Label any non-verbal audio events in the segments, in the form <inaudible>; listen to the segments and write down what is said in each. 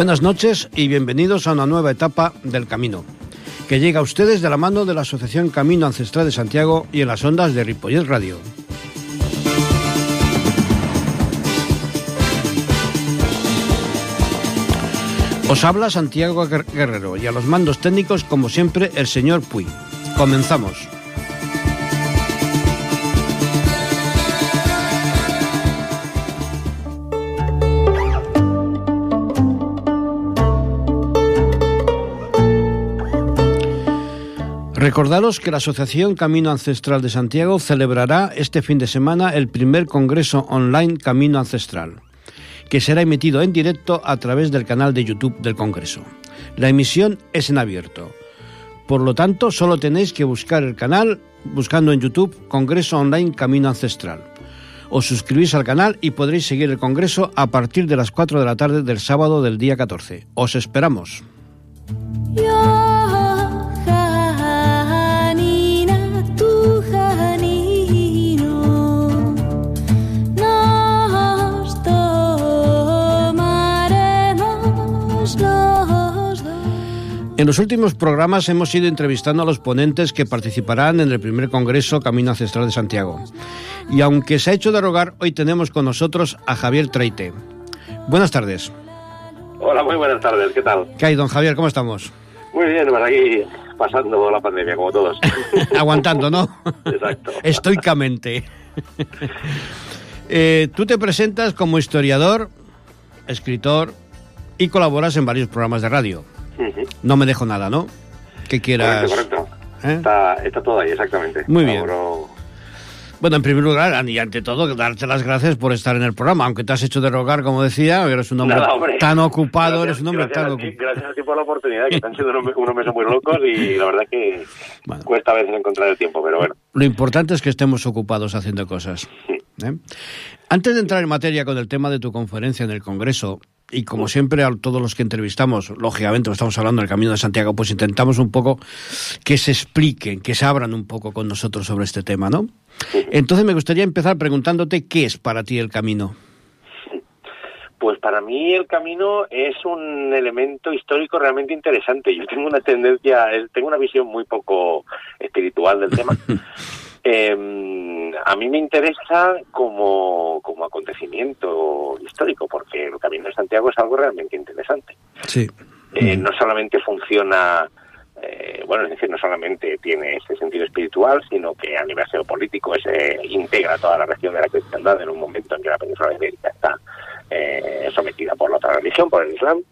Buenas noches y bienvenidos a una nueva etapa del Camino, que llega a ustedes de la mano de la Asociación Camino Ancestral de Santiago y en las ondas de Ripollet Radio. Os habla Santiago Guerrero y a los mandos técnicos, como siempre, el señor Puy. Comenzamos. Recordaros que la Asociación Camino Ancestral de Santiago celebrará este fin de semana el primer Congreso Online Camino Ancestral, que será emitido en directo a través del canal de YouTube del Congreso. La emisión es en abierto. Por lo tanto, solo tenéis que buscar el canal buscando en YouTube Congreso Online Camino Ancestral. Os suscribís al canal y podréis seguir el Congreso a partir de las 4 de la tarde del sábado del día 14. Os esperamos. En los últimos programas hemos ido entrevistando a los ponentes que participarán en el primer Congreso Camino Ancestral de Santiago. Y aunque se ha hecho derogar, hoy tenemos con nosotros a Javier Treite. Buenas tardes. Hola, muy buenas tardes, ¿qué tal? ¿Qué hay, don Javier? ¿Cómo estamos? Muy bien, por aquí pasando la pandemia, como todos. <laughs> Aguantando, ¿no? Exacto. Estoicamente. Eh, tú te presentas como historiador, escritor y colaboras en varios programas de radio. No me dejo nada, ¿no? Que quieras. Correcto, correcto. ¿Eh? Está, está, todo ahí, exactamente. Muy bien. Bueno, en primer lugar, y ante todo, darte las gracias por estar en el programa, aunque te has hecho derogar, como decía, eres un hombre tan ocupado, eres un hombre tan ocupado. Gracias a ti por la oportunidad, que están siendo <laughs> unos, meses muy locos y la verdad que cuesta a veces encontrar el tiempo, pero bueno. Lo importante es que estemos ocupados haciendo cosas. ¿eh? Antes de entrar en materia con el tema de tu conferencia en el Congreso, y como siempre a todos los que entrevistamos, lógicamente estamos hablando del Camino de Santiago, pues intentamos un poco que se expliquen, que se abran un poco con nosotros sobre este tema, ¿no? Entonces me gustaría empezar preguntándote qué es para ti el camino. Pues para mí el camino es un elemento histórico realmente interesante. Yo tengo una tendencia, tengo una visión muy poco espiritual del tema. <laughs> Eh, a mí me interesa como, como acontecimiento histórico, porque el Camino de Santiago es algo realmente interesante. Sí. Eh, no solamente funciona, eh, bueno, es decir, no solamente tiene ese sentido espiritual, sino que a nivel geopolítico se integra toda la región de la cristiandad en un momento en que la península ibérica está eh, sometida por la otra religión, por el Islam.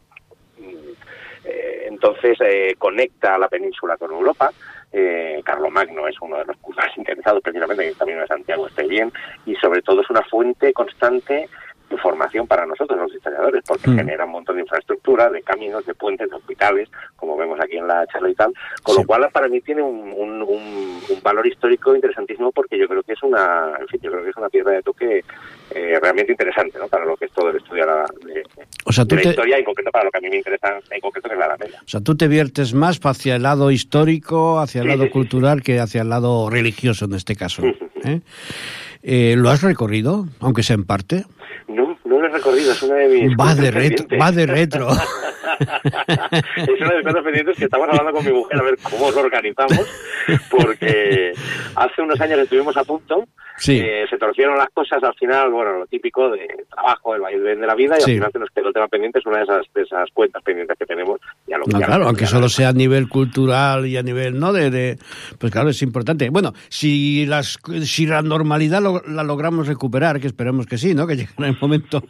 Eh, entonces conecta a la península con Europa eh, Magno es uno de los <laughs> más interesados precisamente en que el Camino de Santiago esté bien y sobre todo es una fuente constante información para nosotros los historiadores, porque mm. genera un montón de infraestructura, de caminos, de puentes, de hospitales, como vemos aquí en la charla y tal, con lo cual para mí tiene un, un, un, valor histórico interesantísimo porque yo creo que es una, en fin, yo creo que es una piedra de toque eh, realmente interesante, ¿no? Para lo que es todo el estudio de la, de, o sea, tú de la te... historia y en concreto para lo que a mí me interesa en concreto que es la Alameda. O sea, tú te viertes más hacia el lado histórico, hacia el Sí, lado sí, cultural que hacia el lado religioso en este caso. ¿eh? Eh, ¿Lo has recorrido, aunque sea en parte? No, no lo he recorrido, es una de mis Va de cuentas retro, pendientes. va de retro. <laughs> es una de mis cosas pendientes que estamos hablando con mi mujer a ver cómo lo organizamos, porque hace unos años estuvimos a punto, Sí. eh, se torcieron las cosas, al final, bueno, lo típico de trabajo, el vaivén de la vida, y Sí. al final se nos quedó el tema pendiente, es una de esas, de esas cuentas pendientes que tenemos. Ya lo, No, ya lo- claro, aunque solo lo- sea a nivel cultural y a nivel, ¿no? De, de- pues claro, es importante. Bueno, si las, si la normalidad lo- la logramos recuperar, que esperemos que sí, ¿no? Que llegará el momento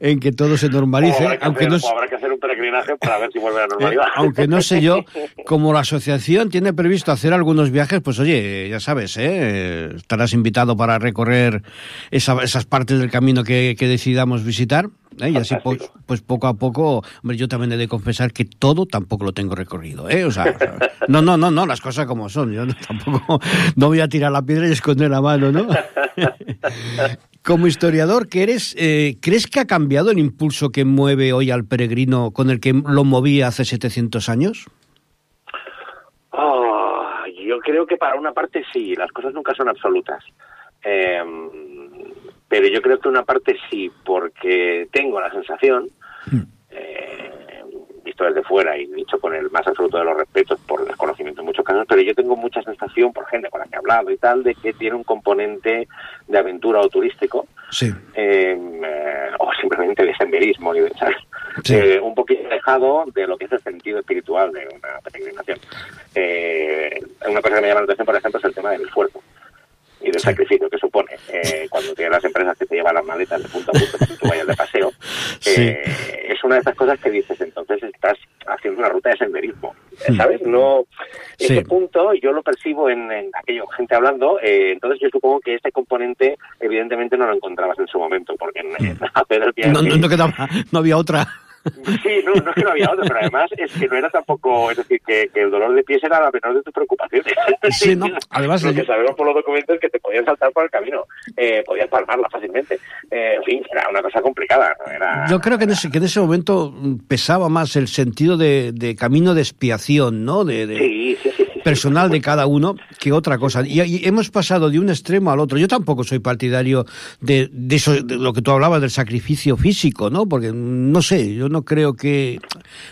en que todo se normalice, habrá que aunque hacer, no, habrá que hacer un peregrinaje para ver si vuelve a la eh, normalidad. aunque no sé yo, <laughs> como la asociación tiene previsto hacer algunos viajes, pues oye, ya sabes, ¿eh? estarás invitado para recorrer esa- esas partes del camino que, que decidamos visitar. ¿eh? Y así, pues, pues poco a poco, hombre, yo también he de confesar que todo tampoco lo tengo recorrido, ¿eh? O sea, o sea, no, no, no, no, las cosas como son. Yo no- tampoco <laughs> no voy a tirar la piedra y esconder la mano, ¿no? <laughs> Como historiador que eres, eh, ¿crees que ha cambiado el impulso que mueve hoy al peregrino con el que lo movía hace 700 años? Ah, yo creo que para una parte sí, las cosas nunca son absolutas. Eh, pero yo creo que una parte sí, porque tengo la sensación, eh, visto desde fuera y dicho con el más absoluto de los respetos por desconocimiento en muchos casos, pero yo tengo mucha sensación por gente con la que he hablado y tal de que tiene un componente de aventura o turístico Sí. eh, o simplemente de senderismo y de. Sí. Eh, un poquito alejado de lo que es el sentido espiritual de una peregrinación. Eh, una cosa que me llama la atención, por ejemplo, es el tema del esfuerzo y del Sí. sacrificio que supone eh, cuando tienes las empresas que te llevan las maletas de punto a punto que tú vayas de paseo. <laughs> Sí. Eh, es una de esas cosas que dices, entonces estás haciendo una ruta de senderismo, Mm. ¿sabes? No, Sí. ese punto yo lo percibo en, en aquello, gente hablando, eh, entonces yo supongo que ese componente evidentemente no lo encontrabas en su momento, porque en, en <laughs> hacer el viaje... Mm. No, no, no quedaba, no había otra. Sí, no, no es que no había otro, pero además es que no era tampoco, es decir, que, que el dolor de pies era la menor de tus preocupaciones. Sí, no, <laughs> además Lo que sabemos por los documentos es que te podían saltar por el camino, eh, podías palmarla fácilmente. Eh, en fin, era una cosa complicada. ¿no? Era, Yo creo que en ese, que en ese momento mm, pesaba más el sentido de, de camino de expiación, ¿no? De, de- Sí, sí, sí. Personal de cada uno que otra cosa. Y, y hemos pasado de un extremo al otro. Yo tampoco soy partidario de, de eso, de lo que tú hablabas del sacrificio físico, ¿no? Porque no sé, yo no creo que.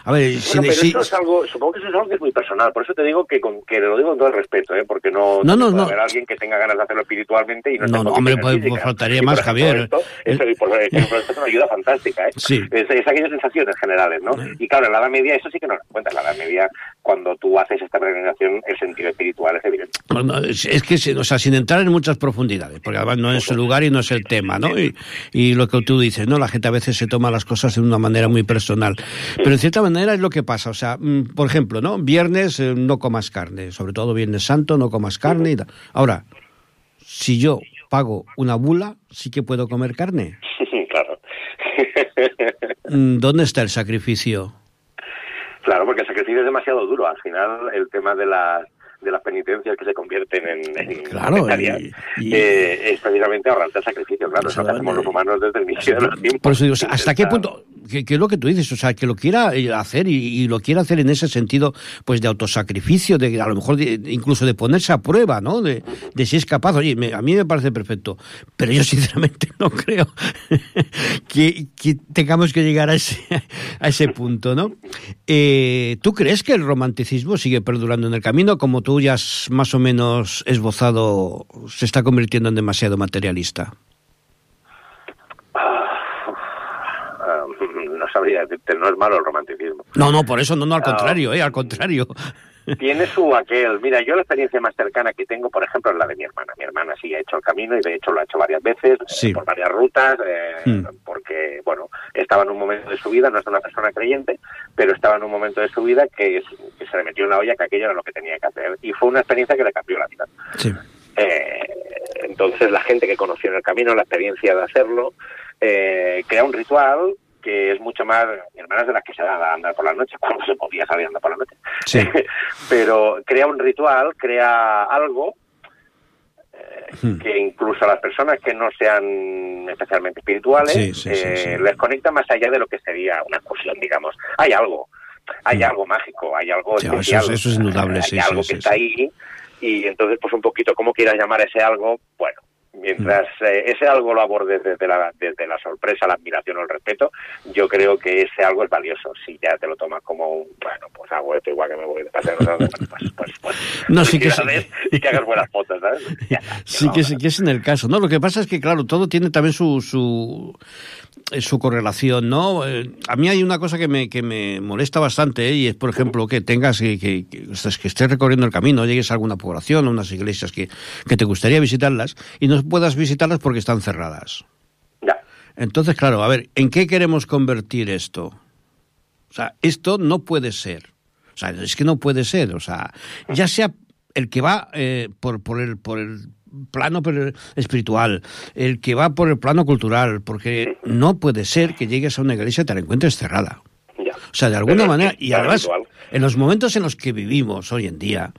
A ver, si, Bueno, pero si- eso es algo, supongo que eso es algo que es muy personal, por eso te digo que, con, que lo digo con todo el respeto, ¿eh? porque no, No, no, puede no. haber alguien que tenga ganas de hacerlo espiritualmente y no, No, no, hombre, pues, físicas. faltaría más, Javier. Esto, eso, y por, y <laughs> por esto es una ayuda fantástica, ¿eh? Sí. Es, es aquellas sensaciones generales, ¿no? Y claro, en la Edad Media eso sí que no lo cuenta. En la Edad Media, cuando tú haces esta peregrinación, el sentido espiritual es evidente. Bueno, es, es que, o sea, sin entrar en muchas profundidades, porque además no es su lugar y no es el tema, ¿no? Y, y lo que tú dices, ¿no? La gente a veces se toma las cosas de una manera muy personal. Pero en cierta manera es lo que pasa. O sea, mm, por ejemplo, ¿no? Viernes eh, no comas carne, sobre todo Viernes Santo no comas carne y tal. Ahora, si yo pago una bula, sí que puedo comer carne. <laughs> claro. Mm, ¿Dónde está el sacrificio? Claro, porque el sacrificio es demasiado duro. Al final, el tema de las de las penitencias que se convierten en, en Claro, y- y- eh, es precisamente ahorrarte el sacrificio. Claro, eso lo hacemos los humanos desde el inicio de los tiempos. Por eso digo, ¿hasta qué punto? Que, es lo que tú dices, o sea, que lo quiera eh, hacer y, lo quiera hacer en ese sentido, pues de autosacrificio, de a lo mejor incluso de ponerse a prueba, ¿no? De, de si es capaz. Oye, me- a mí me parece perfecto, pero yo <laughs> sinceramente no creo <laughs> que, que tengamos que llegar a ese, a ese punto, ¿no? Eh, ¿Tú crees que el romanticismo sigue perdurando en el camino, como tú ya has más o menos esbozado, se está convirtiendo en demasiado materialista? Ah, no sabría decirte, no es malo el romanticismo. No, no, por eso no, no, al Ah. contrario, eh, al contrario. Tiene su <laughs> aquel. Mira, yo la experiencia más cercana que tengo, por ejemplo, es la de mi hermana. Mi hermana sí ha hecho el camino y de hecho lo ha hecho varias veces, eh, por varias rutas, eh, Hmm. porque, bueno, estaba en un momento de su vida, no es una persona creyente, pero estaba en un momento de su vida que, que se le metió en la olla que aquello era lo que tenía que hacer. Y fue una experiencia que le cambió la vida. Sí. Eh, entonces la gente que conoció en el camino la experiencia de hacerlo eh, crea un ritual que es mucho más mi hermana es de las que se da a andar por la noche <laughs> cuando se podía salir a andar por la noche Sí. <laughs> pero crea un ritual crea algo eh, Hmm. que incluso a las personas que no sean especialmente espirituales Sí, sí, sí, eh, les conecta más allá de lo que sería una excursión digamos hay algo hay Hmm. algo mágico hay algo Sí, eso es- especial eso es indudable, hay sí, algo sí, que está ahí y entonces pues un poquito cómo quieras llamar ese algo bueno mientras Mm. eh, ese algo lo abordes desde la, desde la sorpresa, la admiración o el respeto, yo creo que ese algo es valioso. Si ya te lo tomas como un, bueno, pues hago esto igual que me voy de paseo, dónde, pues, pues, pues, No, sí que sí. y que hagas buenas fotos, ¿sabes? <laughs> Ya Sí que, es, que es en el caso, ¿no? Lo que pasa es que, claro, todo tiene también su, su, su correlación, ¿no? Eh, a mí hay una cosa que me, que me molesta bastante, ¿eh? y es, por ejemplo, que tengas que, que, que estés recorriendo el camino, llegues a alguna población, a unas iglesias que, que te gustaría visitarlas, y no puedas visitarlas porque están cerradas. Ya. Entonces, claro, a ver, ¿en qué queremos convertir esto? O sea, esto no puede ser. O sea, es que no puede ser. O sea, ya sea el que va eh, por, por, el, por el plano espiritual, el que va por el plano cultural, porque no puede ser que llegues a una iglesia y te la encuentres cerrada. Ya. O sea, de alguna Pero manera, y además, en los momentos en los que vivimos hoy en día,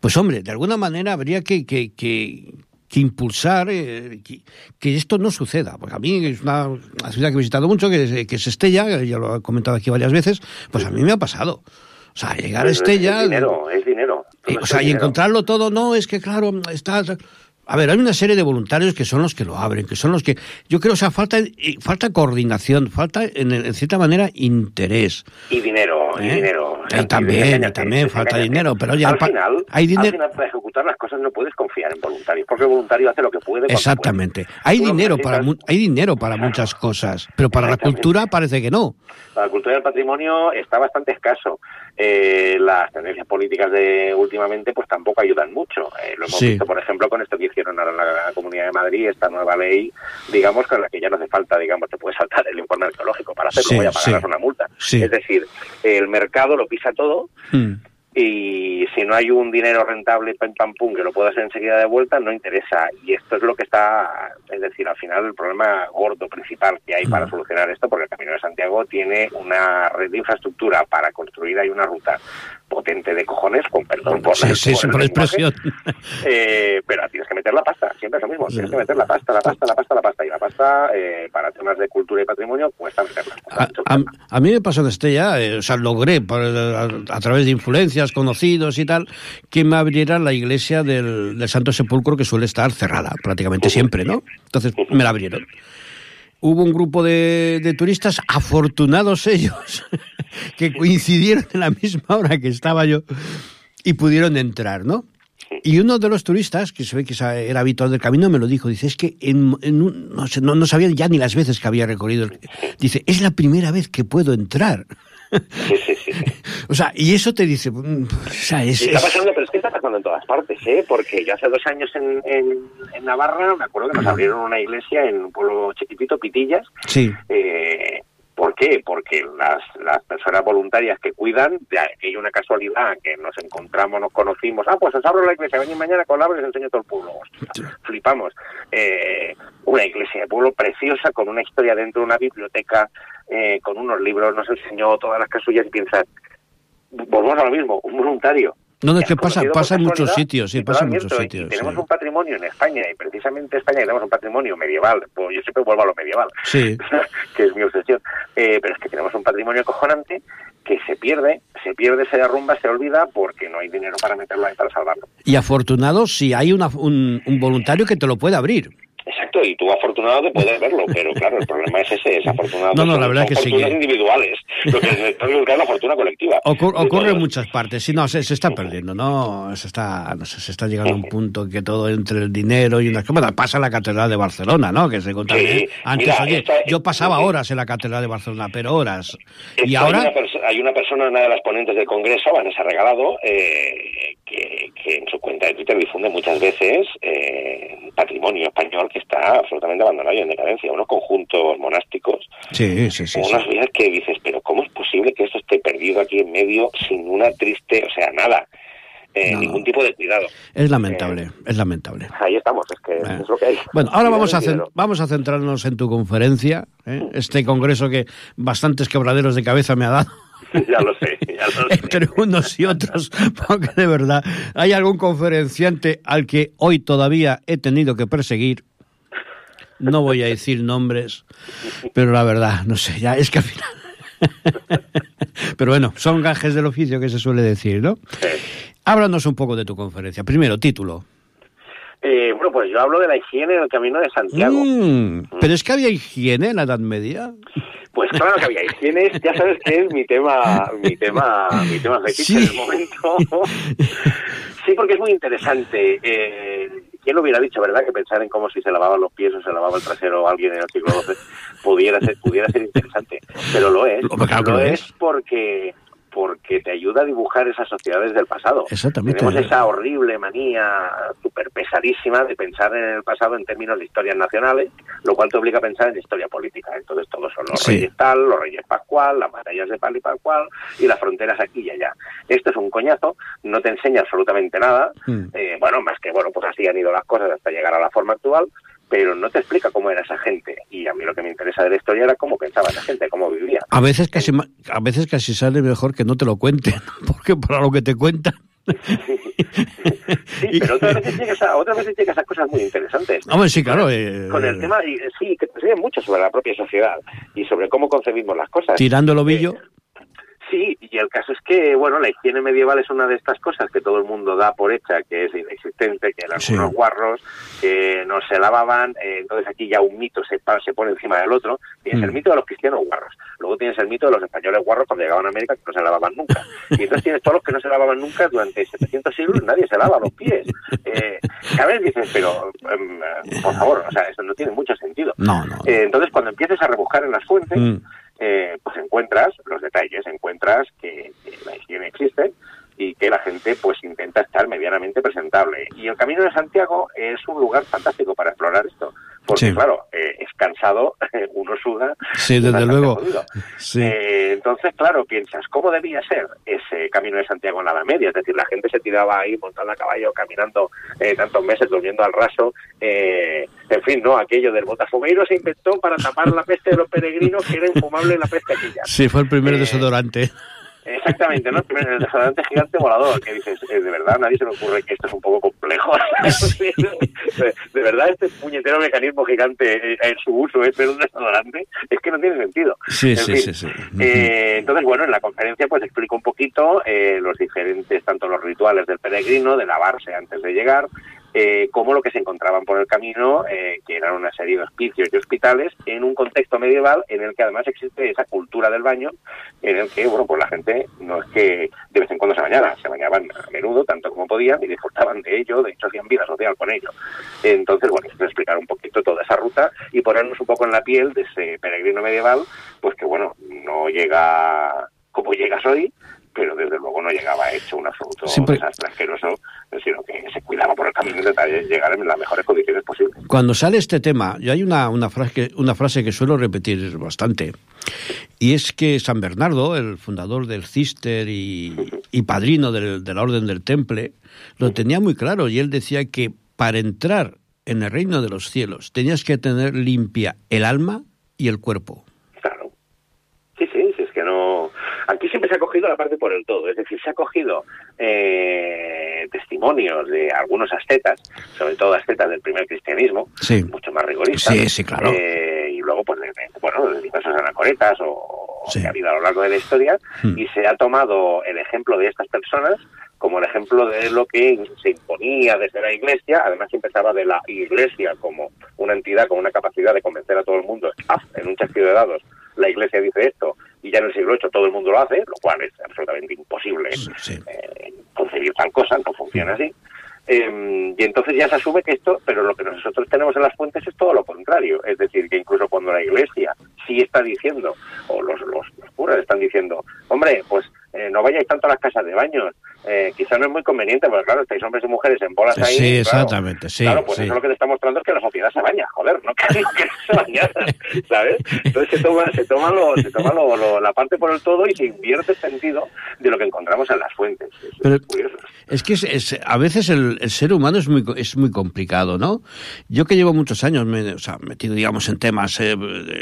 pues hombre, de alguna manera habría que, que, que, que impulsar eh, que, que esto no suceda. Porque a mí es una, una ciudad que he visitado mucho, que, es- que es Estella, ya lo he comentado aquí varias veces, pues a mí me ha pasado. O sea, llegar a Estella... Es dinero, es dinero. Todo o sea, y encontrarlo todo, no, es que claro, está... A ver, hay una serie de voluntarios que son los que lo abren, que son los que... Yo creo, o sea, falta, falta coordinación, falta, en, cierta manera, interés. Y dinero, y ¿Eh? dinero. también, también falta dinero, pero ya... Al final, hay dinero... al final, para ejecutar las cosas no puedes confiar en voluntarios, porque el voluntario hace lo que puede. Exactamente. Hay dinero, para, hay dinero para muchas cosas, pero para la cultura parece que no. Para la cultura y el patrimonio está bastante escaso. Eh, las tendencias políticas de últimamente pues tampoco ayudan mucho. Eh, lo hemos visto, por ejemplo, con esto que hicieron ahora en la, Comunidad de Madrid, esta nueva ley, digamos, con la que ya no hace falta, digamos, te puede saltar el informe arqueológico para hacerlo, voy a pagar una multa. Es decir, el mercado lo pisa todo. Hmm y si no hay un dinero rentable pam pam pum que lo puedas enseguida de vuelta no interesa. Y esto es lo que está es decir al final el problema gordo principal que hay para solucionar esto porque el Camino de Santiago tiene una red de infraestructura para construir hay una ruta potente de cojones con perdón por, sí, sí, la expresión eh, pero tienes que meter la pasta siempre es lo mismo tienes que meter la pasta la pasta la pasta la pasta y la pasta eh, para temas de cultura y patrimonio cuesta meterla a, a, mí me pasó en Estella eh, o sea logré a, a través de influencias conocidos y tal, que me abrieran la iglesia del, Santo Sepulcro que suele estar cerrada prácticamente siempre, ¿no? Entonces me la abrieron. Hubo un grupo de, de turistas, afortunados ellos, <laughs> que coincidieron en la misma hora que estaba yo y pudieron entrar, ¿no? Y uno de los turistas, que se ve que era habitual del camino, me lo dijo. Dice, es que en, no, no, no, sabía ya ni las veces que había recorrido. Dice, es la primera vez que puedo entrar. Sí, sí, sí. <laughs> o sea, y eso te dice... Mm, o sea, es, está pasando, pero es que está pasando en todas partes, ¿eh? Porque yo hace dos años en, en, Navarra me acuerdo que nos abrieron una iglesia en un pueblo chiquitito, Pitillas. Sí. Eh, ¿Por qué? Porque las, las personas voluntarias que cuidan, de una casualidad, que nos encontramos, nos conocimos, ah, pues os abro la iglesia, venid mañana con la y les enseño todo el pueblo. flipamos. Eh, una iglesia de pueblo preciosa, con una historia dentro de una biblioteca, eh, con unos libros, nos enseñó todas las casullas y piensas, volvemos a lo mismo, un voluntario no, no, es que pasa, pasa en muchos sitios, sí, pasa en muchos sitios. tenemos un patrimonio en España, y precisamente en España tenemos un patrimonio medieval, pues yo siempre vuelvo a lo medieval, sí. <laughs> que es mi obsesión, eh, pero es que tenemos un patrimonio acojonante que se pierde, se pierde, se derrumba, se olvida porque no hay dinero para meterlo ahí para salvarlo. Y afortunado si hay una, un, un voluntario que te lo pueda abrir. Exacto, y tú afortunado de poder verlo, pero claro, el problema es ese, es afortunado. No, no, la verdad que sí. individuales, lo que es la fortuna colectiva. ocurre en muchas partes, sí, no, se, está perdiendo, ¿no? Se está, no sé, se está llegando a un punto que todo entre el dinero y unas cosas. Pasa en la Catedral de Barcelona, ¿no? Que se contamina. Antes, yo pasaba horas en la Catedral de Barcelona, pero horas. Y ahora. Hay una, hay una, persona, una de las ponentes del Congreso, Vanessa Regalado, eh, que, que, en su cuenta de Twitter difunde muchas veces eh, patrimonio español que está absolutamente abandonado y en decadencia, unos conjuntos monásticos, sí, sí, sí, unas vidas que dices, pero ¿cómo es posible que esto esté perdido aquí en medio sin una triste, o sea, nada? Eh, ningún tipo de cuidado. Es lamentable, eh, es lamentable. Ahí estamos, es que es lo que hay. Bueno, ahora vamos a, vamos a centrarnos en tu conferencia, ¿eh? este congreso que bastantes quebraderos de cabeza me ha dado. <laughs> ya lo sé, ya lo sé. Entre unos y otros, <laughs> porque de verdad hay algún conferenciante al que hoy todavía he tenido que perseguir no voy a decir nombres, pero la verdad, no sé, ya es que al final... <laughs> pero bueno, son gajes del oficio que se suele decir, ¿no? Háblanos un poco de tu conferencia. Primero, título. Eh, bueno, yo hablo de la higiene en el camino de Santiago. Mm, ¿Pero es que había higiene en la Edad Media? Pues claro que había higiene, ya sabes que es mi tema, mi tema, mi tema fetiche en el momento. sí, porque es muy interesante. Eh, ¿Quién lo hubiera dicho, verdad? Que pensar en cómo si se lavaban los pies o se lavaba el trasero alguien en el siglo XII pudiera ser, pudiera ser interesante. Pero lo es. Lo, es porque porque te ayuda a dibujar esas sociedades del pasado. Exactamente. Tenemos esa horrible manía súper pesadísima de pensar en el pasado en términos de historias nacionales, lo cual te obliga a pensar en historia política. Entonces todos son los reyes tal, los reyes pascual, las batallas de pal y pascual y las fronteras aquí y allá. Esto es un coñazo, no te enseña absolutamente nada, mm. eh, bueno, más que, bueno, pues así han ido las cosas hasta llegar a la forma actual, pero no te explica cómo era esa gente. Y a mí lo que me interesa de la historia era cómo pensaba esa gente, cómo vivía. A veces casi, a veces casi sale mejor que no te lo cuenten, <laughs> porque para lo que te cuentan. sí, pero otras veces, llegas a, otras veces llegas a cosas muy interesantes. Hombre, sí, claro. Eh, con el tema, y, sí, que te enseñan mucho sobre la propia sociedad y sobre cómo concebimos las cosas. Tirando el ovillo. Eh, Sí, y el caso es que, bueno, la higiene medieval es una de estas cosas que todo el mundo da por hecha, que es inexistente, que eran unos guarros, que no se lavaban, eh, entonces aquí ya un mito se, se pone encima del otro. Tienes el mm. mito de los cristianos guarros, luego tienes el mito de los españoles guarros cuando llegaban a América que no se lavaban nunca. Y entonces tienes todos los que no se lavaban nunca durante 700 siglos, nadie se lava los pies. Eh, vez dices, pero, em, por favor, o sea, eso no tiene mucho sentido. No, no. Eh, entonces, cuando empieces a rebuscar en las fuentes, mm. Eh, pues encuentras los detalles, encuentras que, la higiene existe y que la gente pues intenta estar medianamente presentable. Y el Camino de Santiago es un lugar fantástico para explorar esto. Porque, claro, eh, es cansado, <laughs> uno suda. Sí, desde luego. Eh, entonces, claro, piensas, ¿cómo debía ser ese camino de Santiago en la Media? Es decir, la gente se tiraba ahí montando a caballo, caminando eh, tantos meses, durmiendo al raso. en fin, ¿no? Aquello del botafumeiro se inventó para tapar la peste de los peregrinos, que era infumable la peste aquella. Sí, fue el primer desodorante. Exactamente, ¿no? El desodorante gigante volador, que dices, eh, de verdad, nadie se me ocurre que esto es un poco complejo. <laughs> <laughs> de, verdad, este puñetero mecanismo gigante eh, en su uso es un desodorante, es que no tiene sentido. Sí, sí, sí, sí. Eh, entonces, bueno, en la conferencia pues explico un poquito los diferentes, tanto los rituales del peregrino, de lavarse antes de llegar, eh, como lo que se encontraban por el camino, eh, que eran una serie de hospicios y hospitales, en un contexto medieval en el que además existe esa cultura del baño, en el que, bueno, pues la gente no es que de vez en cuando se bañara, se bañaban a menudo, tanto como podían, y disfrutaban de ello, de hecho hacían vida social con ello. Entonces, bueno, es explicar un poquito toda esa ruta y ponernos un poco en la piel de ese peregrino medieval, pues que, bueno, no llega como llegas hoy, pero desde luego no llegaba hecho un absoluto desastre asqueroso, sino que se cuidaba por el camino de llegar en las mejores condiciones posibles. Cuando sale este tema, yo hay una, una, frase, una frase que suelo repetir bastante, y es que San Bernardo, el fundador del Cister y, padrino de la Orden del Temple, lo tenía muy claro, y él decía que para entrar en el reino de los cielos tenías que tener limpia el alma y el cuerpo. Aquí siempre se ha cogido la parte por el todo, es decir, se ha cogido eh, testimonios de algunos ascetas, sobre todo ascetas del primer cristianismo, mucho más rigoristas, sí, sí, claro. Eh, y luego, pues, de, bueno, de diversas anacoretas o, que ha habido a lo largo de la historia, hmm. y se ha tomado el ejemplo de estas personas como el ejemplo de lo que se imponía desde la Iglesia, además empezaba de la Iglesia como una entidad con una capacidad de convencer a todo el mundo, ah, en un chasquido de dados, la Iglesia dice esto, y ya en el siglo VIII todo el mundo lo hace, lo cual es absolutamente imposible eh, concebir tal cosa, no funciona así. Em, y entonces ya se asume que esto, pero lo que nosotros tenemos en las fuentes es todo lo contrario. Es decir, que incluso cuando la Iglesia sí está diciendo, o los, los, curas están diciendo, hombre, pues eh, no vayáis tanto a las casas de baños, eh, quizá no es muy conveniente, porque claro, estáis hombres y mujeres en bolas ahí. Sí, exactamente, sí. Claro, pues eso lo que te está mostrando es que la sociedad se baña, joder, no que, <laughs> que se baña, ¿sabes? Entonces se toma, se toma, lo, se toma lo, la parte por el todo y se invierte el sentido de lo que encontramos en las fuentes. Pero, es, que es, a veces el, el, ser humano es muy, es muy complicado, ¿no? Yo que llevo muchos años me, o sea, metido, digamos, en temas eh,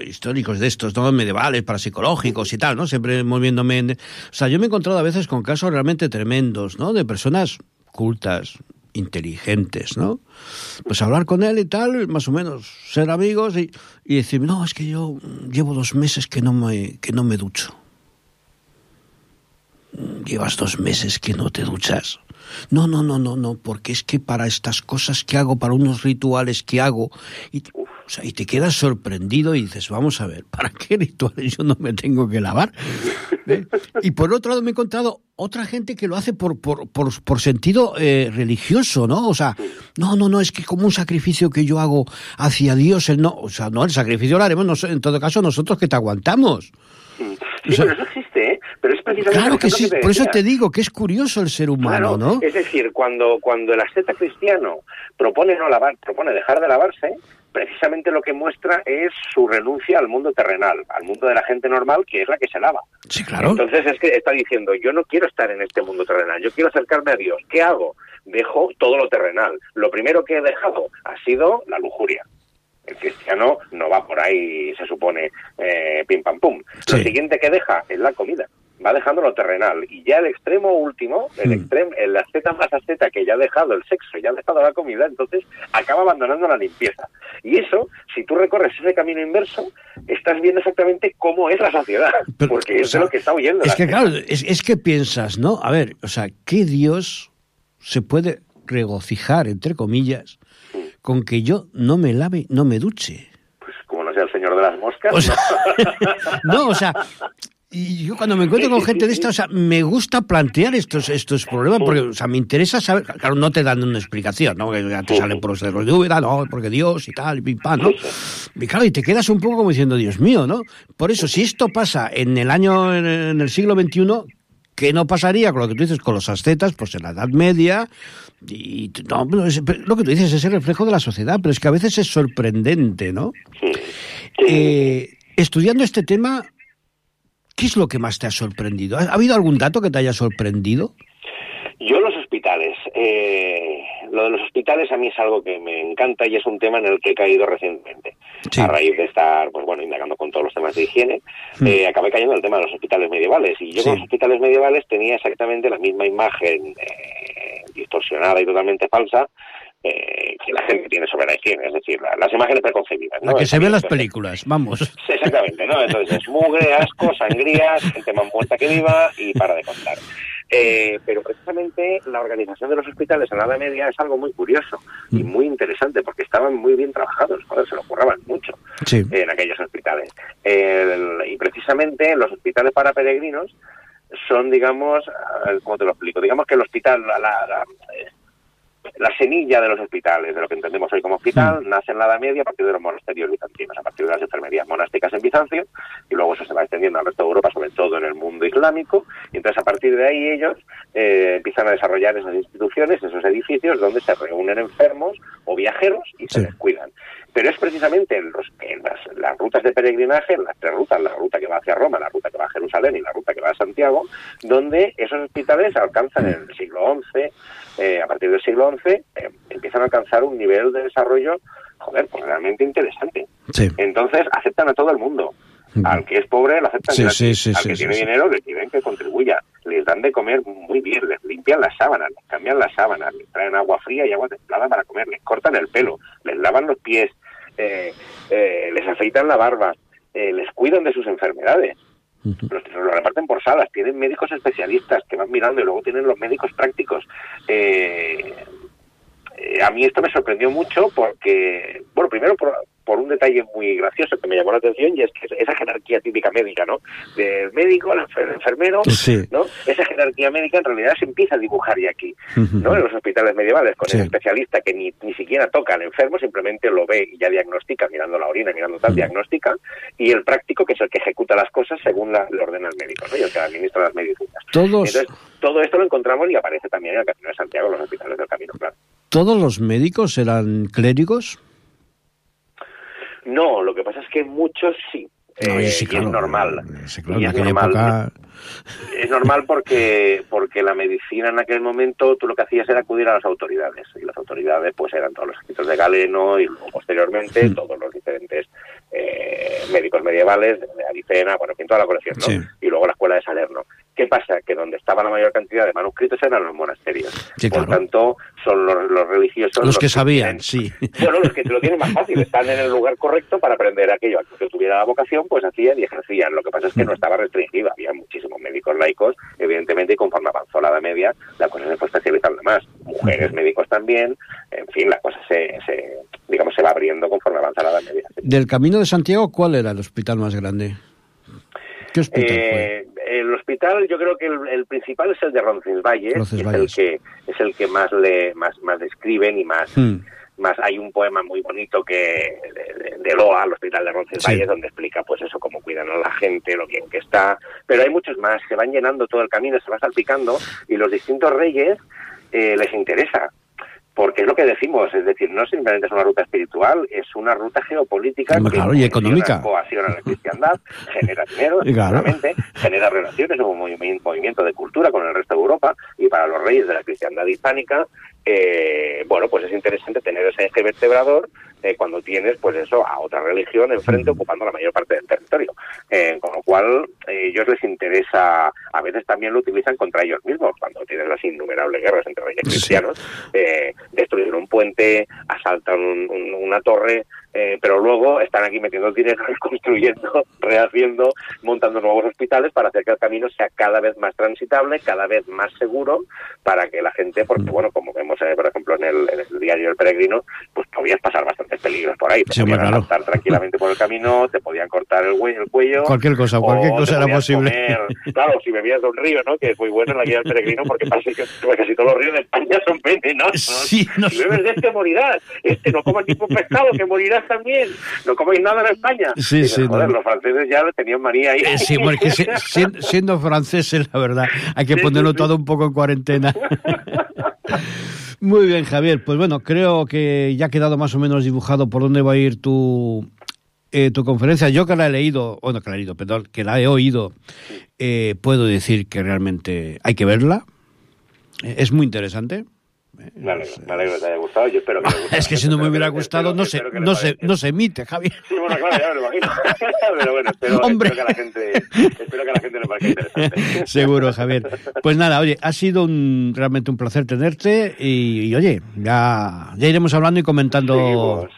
históricos de estos, ¿no? Medievales, parapsicológicos y tal, ¿no? Siempre moviéndome en... O sea, yo me he encontrado a veces con casos realmente tremendos ¿no? De personas cultas, inteligentes, ¿no? Pues hablar con él y tal, más o menos, ser amigos y, y decir, no, es que yo llevo dos meses que no me, que no me ducho. Llevas dos meses que no te duchas. No, no, no, no, no, porque es que para estas cosas que hago, para unos rituales que hago, y, y te quedas sorprendido y dices, vamos a ver, ¿para qué rituales yo no me tengo que lavar? ¿Eh? Y por otro lado me he encontrado otra gente que lo hace por, por, por, sentido eh, religioso, ¿no? O sea, no, no, no, es que como un sacrificio que yo hago hacia Dios, el no, o sea, no, el sacrificio lo haremos en todo caso nosotros que te aguantamos. Sí, pero eso existe, ¿eh? Pero es precisamente claro que sí, por eso te digo que es curioso el ser humano, ¿no? Es decir, cuando, cuando el asceta cristiano propone no lavar, propone dejar de lavarse, precisamente lo que muestra es su renuncia al mundo terrenal, al mundo de la gente normal, que es la que se lava. Sí, claro. Entonces es que está diciendo, yo no quiero estar en este mundo terrenal, yo quiero acercarme a Dios. ¿Qué hago? Dejo todo lo terrenal. Lo primero que he dejado ha sido la lujuria. El cristiano no va por ahí, se supone, eh, pim pam pum. Lo siguiente que deja es la comida va dejando lo terrenal. Y ya el extremo último, el Mm. extremo, el asceta más asceta que ya ha dejado el sexo, ya ha dejado la comida, entonces acaba abandonando la limpieza. Y eso, si tú recorres ese camino inverso, estás viendo exactamente cómo es la sociedad, <laughs> Pero, porque es sea, de lo que está huyendo. Es la que gente. claro, es, es que piensas, ¿no? A ver, o sea, ¿qué Dios se puede regocijar, entre comillas, con que yo no me lave, no me duche? Pues como no sea el señor de las moscas. O sea, no, <laughs> o sea, y yo cuando me encuentro con gente de esta, o sea, me gusta plantear estos estos problemas porque, o sea, me interesa saber, claro, no te dan una explicación, ¿no? Que ya te salen por los cerros de Úbeda, no, porque Dios y tal, y pim pam, ¿no? Y claro, y te quedas un poco como diciendo, Dios mío, ¿no? Por eso, si esto pasa en el año, en, el siglo XXI, ¿qué no pasaría con lo que tú dices con los ascetas? Pues en la Edad Media, y no, lo que tú dices es el reflejo de la sociedad, pero es que a veces es sorprendente, ¿no? Eh, estudiando este tema, ¿qué es lo que más te ha sorprendido? ¿Ha ha habido algún dato que te haya sorprendido? Yo los hospitales, eh, lo de los hospitales a mí es algo que me encanta y es un tema en el que he caído recientemente. Sí. A raíz de estar, pues bueno, indagando con todos los temas de higiene, Mm. eh, acabé cayendo en el tema de los hospitales medievales. Y yo Sí. con los hospitales medievales tenía exactamente la misma imagen eh, distorsionada y totalmente falsa eh, que la gente tiene sobre la higiene, es decir, la- las imágenes preconcebidas. La ¿no? que se ve en las películas, vamos. Sí, exactamente, ¿no? Entonces, mugre, asco, sangrías, gente más muerta que viva y para de contar. Eh, pero precisamente la organización de los hospitales en la Edad Media es algo muy curioso y muy interesante porque estaban muy bien trabajados, joder, se lo curraban mucho Sí. en aquellos hospitales. El- y precisamente los hospitales para peregrinos son, digamos, ¿cómo te lo explico? Digamos que el hospital, la, la- la- la semilla de los hospitales, de lo que entendemos hoy como hospital, nace en la Edad Media a partir de los monasterios bizantinos, a partir de las enfermerías monásticas en Bizancio, y luego eso se va extendiendo al resto de Europa, sobre todo en el mundo islámico, y entonces a partir de ahí ellos eh, empiezan a desarrollar esas instituciones, esos edificios donde se reúnen enfermos o viajeros y se Sí. les cuidan. Pero es precisamente en, los, en las, las rutas de peregrinaje, en las tres rutas, la ruta que va hacia Roma, la ruta que va a Jerusalén y la ruta que va a Santiago, donde esos hospitales alcanzan en el siglo XI, eh, a partir del siglo XI, eh, empiezan a alcanzar un nivel de desarrollo, joder, pues realmente interesante. Sí. Entonces aceptan a todo el mundo. Al que es pobre lo aceptan Sí, gratis. sí, sí, Al que tiene dinero le piden que contribuya. Les dan de comer muy bien, les limpian las sábanas, les cambian las sábanas, les traen agua fría y agua templada para comer, les cortan el pelo, les lavan los pies, eh, eh, les afeitan la barba, eh, les cuidan de sus enfermedades. Los, los reparten por salas, tienen médicos especialistas que van mirando y luego tienen los médicos prácticos. Eh, eh, a mí esto me sorprendió mucho porque, bueno, primero por, por un detalle muy gracioso que me llamó la atención y es que esa jerarquía típica médica, ¿no? Del médico al enfer- enfermero, Sí. ¿no? Esa jerarquía médica en realidad se empieza a dibujar ya aquí. ¿no? En los hospitales medievales, con Sí. el especialista que ni, ni siquiera toca al enfermo, simplemente lo ve y ya diagnostica, mirando la orina, mirando tal, Mm. diagnostica, y el práctico, que es el que ejecuta las cosas según la, le ordena el médico, ¿no? Y el que administra las medicinas. Todos, Entonces, todo esto lo encontramos y aparece también en el Camino de Santiago, en los hospitales del Camino, claro. todos los médicos eran clérigos. No, lo que pasa es que muchos sí. No, Eh, y sí, y es normal. sí, claro, Y es normal. época. Es normal porque porque la medicina en aquel momento tú lo que hacías era acudir a las autoridades y las autoridades pues eran todos los escritos de Galeno y luego posteriormente Mm. todos los diferentes eh, médicos medievales de, Avicena, bueno, en toda la colección, ¿no? Sí. Y luego la escuela de Salerno. ¿Qué pasa? Que donde estaba la mayor cantidad de manuscritos eran los monasterios. Sí, Por claro. tanto, son los, los religiosos Los que sabían, tienen- sí. <laughs> bueno, los que te lo tienen más fácil, están en el lugar correcto para aprender aquello. A que tuviera la vocación, pues hacían y ejercían. Lo que pasa es que no estaba restringido, había muchísimos médicos laicos, evidentemente, y conforme avanzó la Edad Media, la cosa se fue especializando más. Mujeres médicos también, en fin, la cosa se, se digamos, se va abriendo conforme avanza la Edad Media. Del Camino de Santiago, ¿cuál era el hospital más grande? ¿Qué hospital fue? Eh, hospital, yo creo que el, el principal es el de Roncesvalles, Roncesvalles. que es el que es el que más le más más describen y más Hmm. más hay un poema muy bonito que de Loa, al hospital de Roncesvalles, Sí. donde explica pues eso, cómo cuidan a la gente, lo bien que está, pero hay muchos más, se van llenando todo el camino, se va salpicando y los distintos reyes eh, les interesa. Porque es lo que decimos, es decir, no simplemente es una ruta espiritual, es una ruta geopolítica Hombre, que claro, y económica. cohesiona la cristiandad, genera dinero, <laughs> claro. genera relaciones, un movi- movimiento de cultura con el resto de Europa y para los reyes de la cristiandad hispánica, eh, bueno, pues es interesante tener ese eje vertebrador eh, cuando tienes, pues eso, a otra religión enfrente ocupando la mayor parte del territorio. Eh, con lo cual, eh, ellos les interesa, a veces también lo utilizan contra ellos mismos, cuando tienen las innumerables guerras entre reyes cristianos, eh, destruyen un puente, asaltan una torre, eh, pero luego están aquí metiendo dinero <laughs> construyendo, rehaciendo, montando nuevos hospitales para hacer que el camino sea cada vez más transitable, cada vez más seguro, para que la gente, porque bueno, como vemos, eh, por ejemplo, en el, en el, diario El Peregrino, pues podías pasar bastantes peligros por ahí, te sí, podían claro. asaltar tranquilamente por el camino, te podían cortar el, el cuello. Cualquier cosa, cualquier cosa era posible. Comer, claro, si bebías de un río, ¿no? Que es muy bueno en la guía del Peregrino, porque parece que casi todos los ríos de España son venenosos. Sí, no si bebes de este morirás, este no comas ningún pescado, que morirás también no coméis nada en España. Sí, sí. Joder, no. los franceses ya tenían manía ahí. Eh, sí, porque si, <laughs> siendo, siendo franceses, la verdad, hay que Sí, ponerlo sí. todo un poco en cuarentena. Muy bien, Javier. Pues bueno, creo que ya ha quedado más o menos dibujado por dónde va a ir tu, eh, tu conferencia. Yo que la he leído, bueno, que la he leído, perdón, que la he oído, eh, puedo decir que realmente hay que verla. Eh, Es muy interesante. Me alegro, me alegro que te haya gustado. Yo espero que le guste. <laughs> Es que si no me hubiera gustado, no se, no, se, no se emite, Javier. Sí, bueno, claro, ya me lo imagino. <laughs> Pero bueno, espero, Hombre. espero que a la gente, espero que a la gente le parezca interesante. <laughs> Seguro, Javier. Pues nada, oye, ha sido un, realmente un placer tenerte y, y, oye, ya, ya iremos hablando y comentando Seguimos.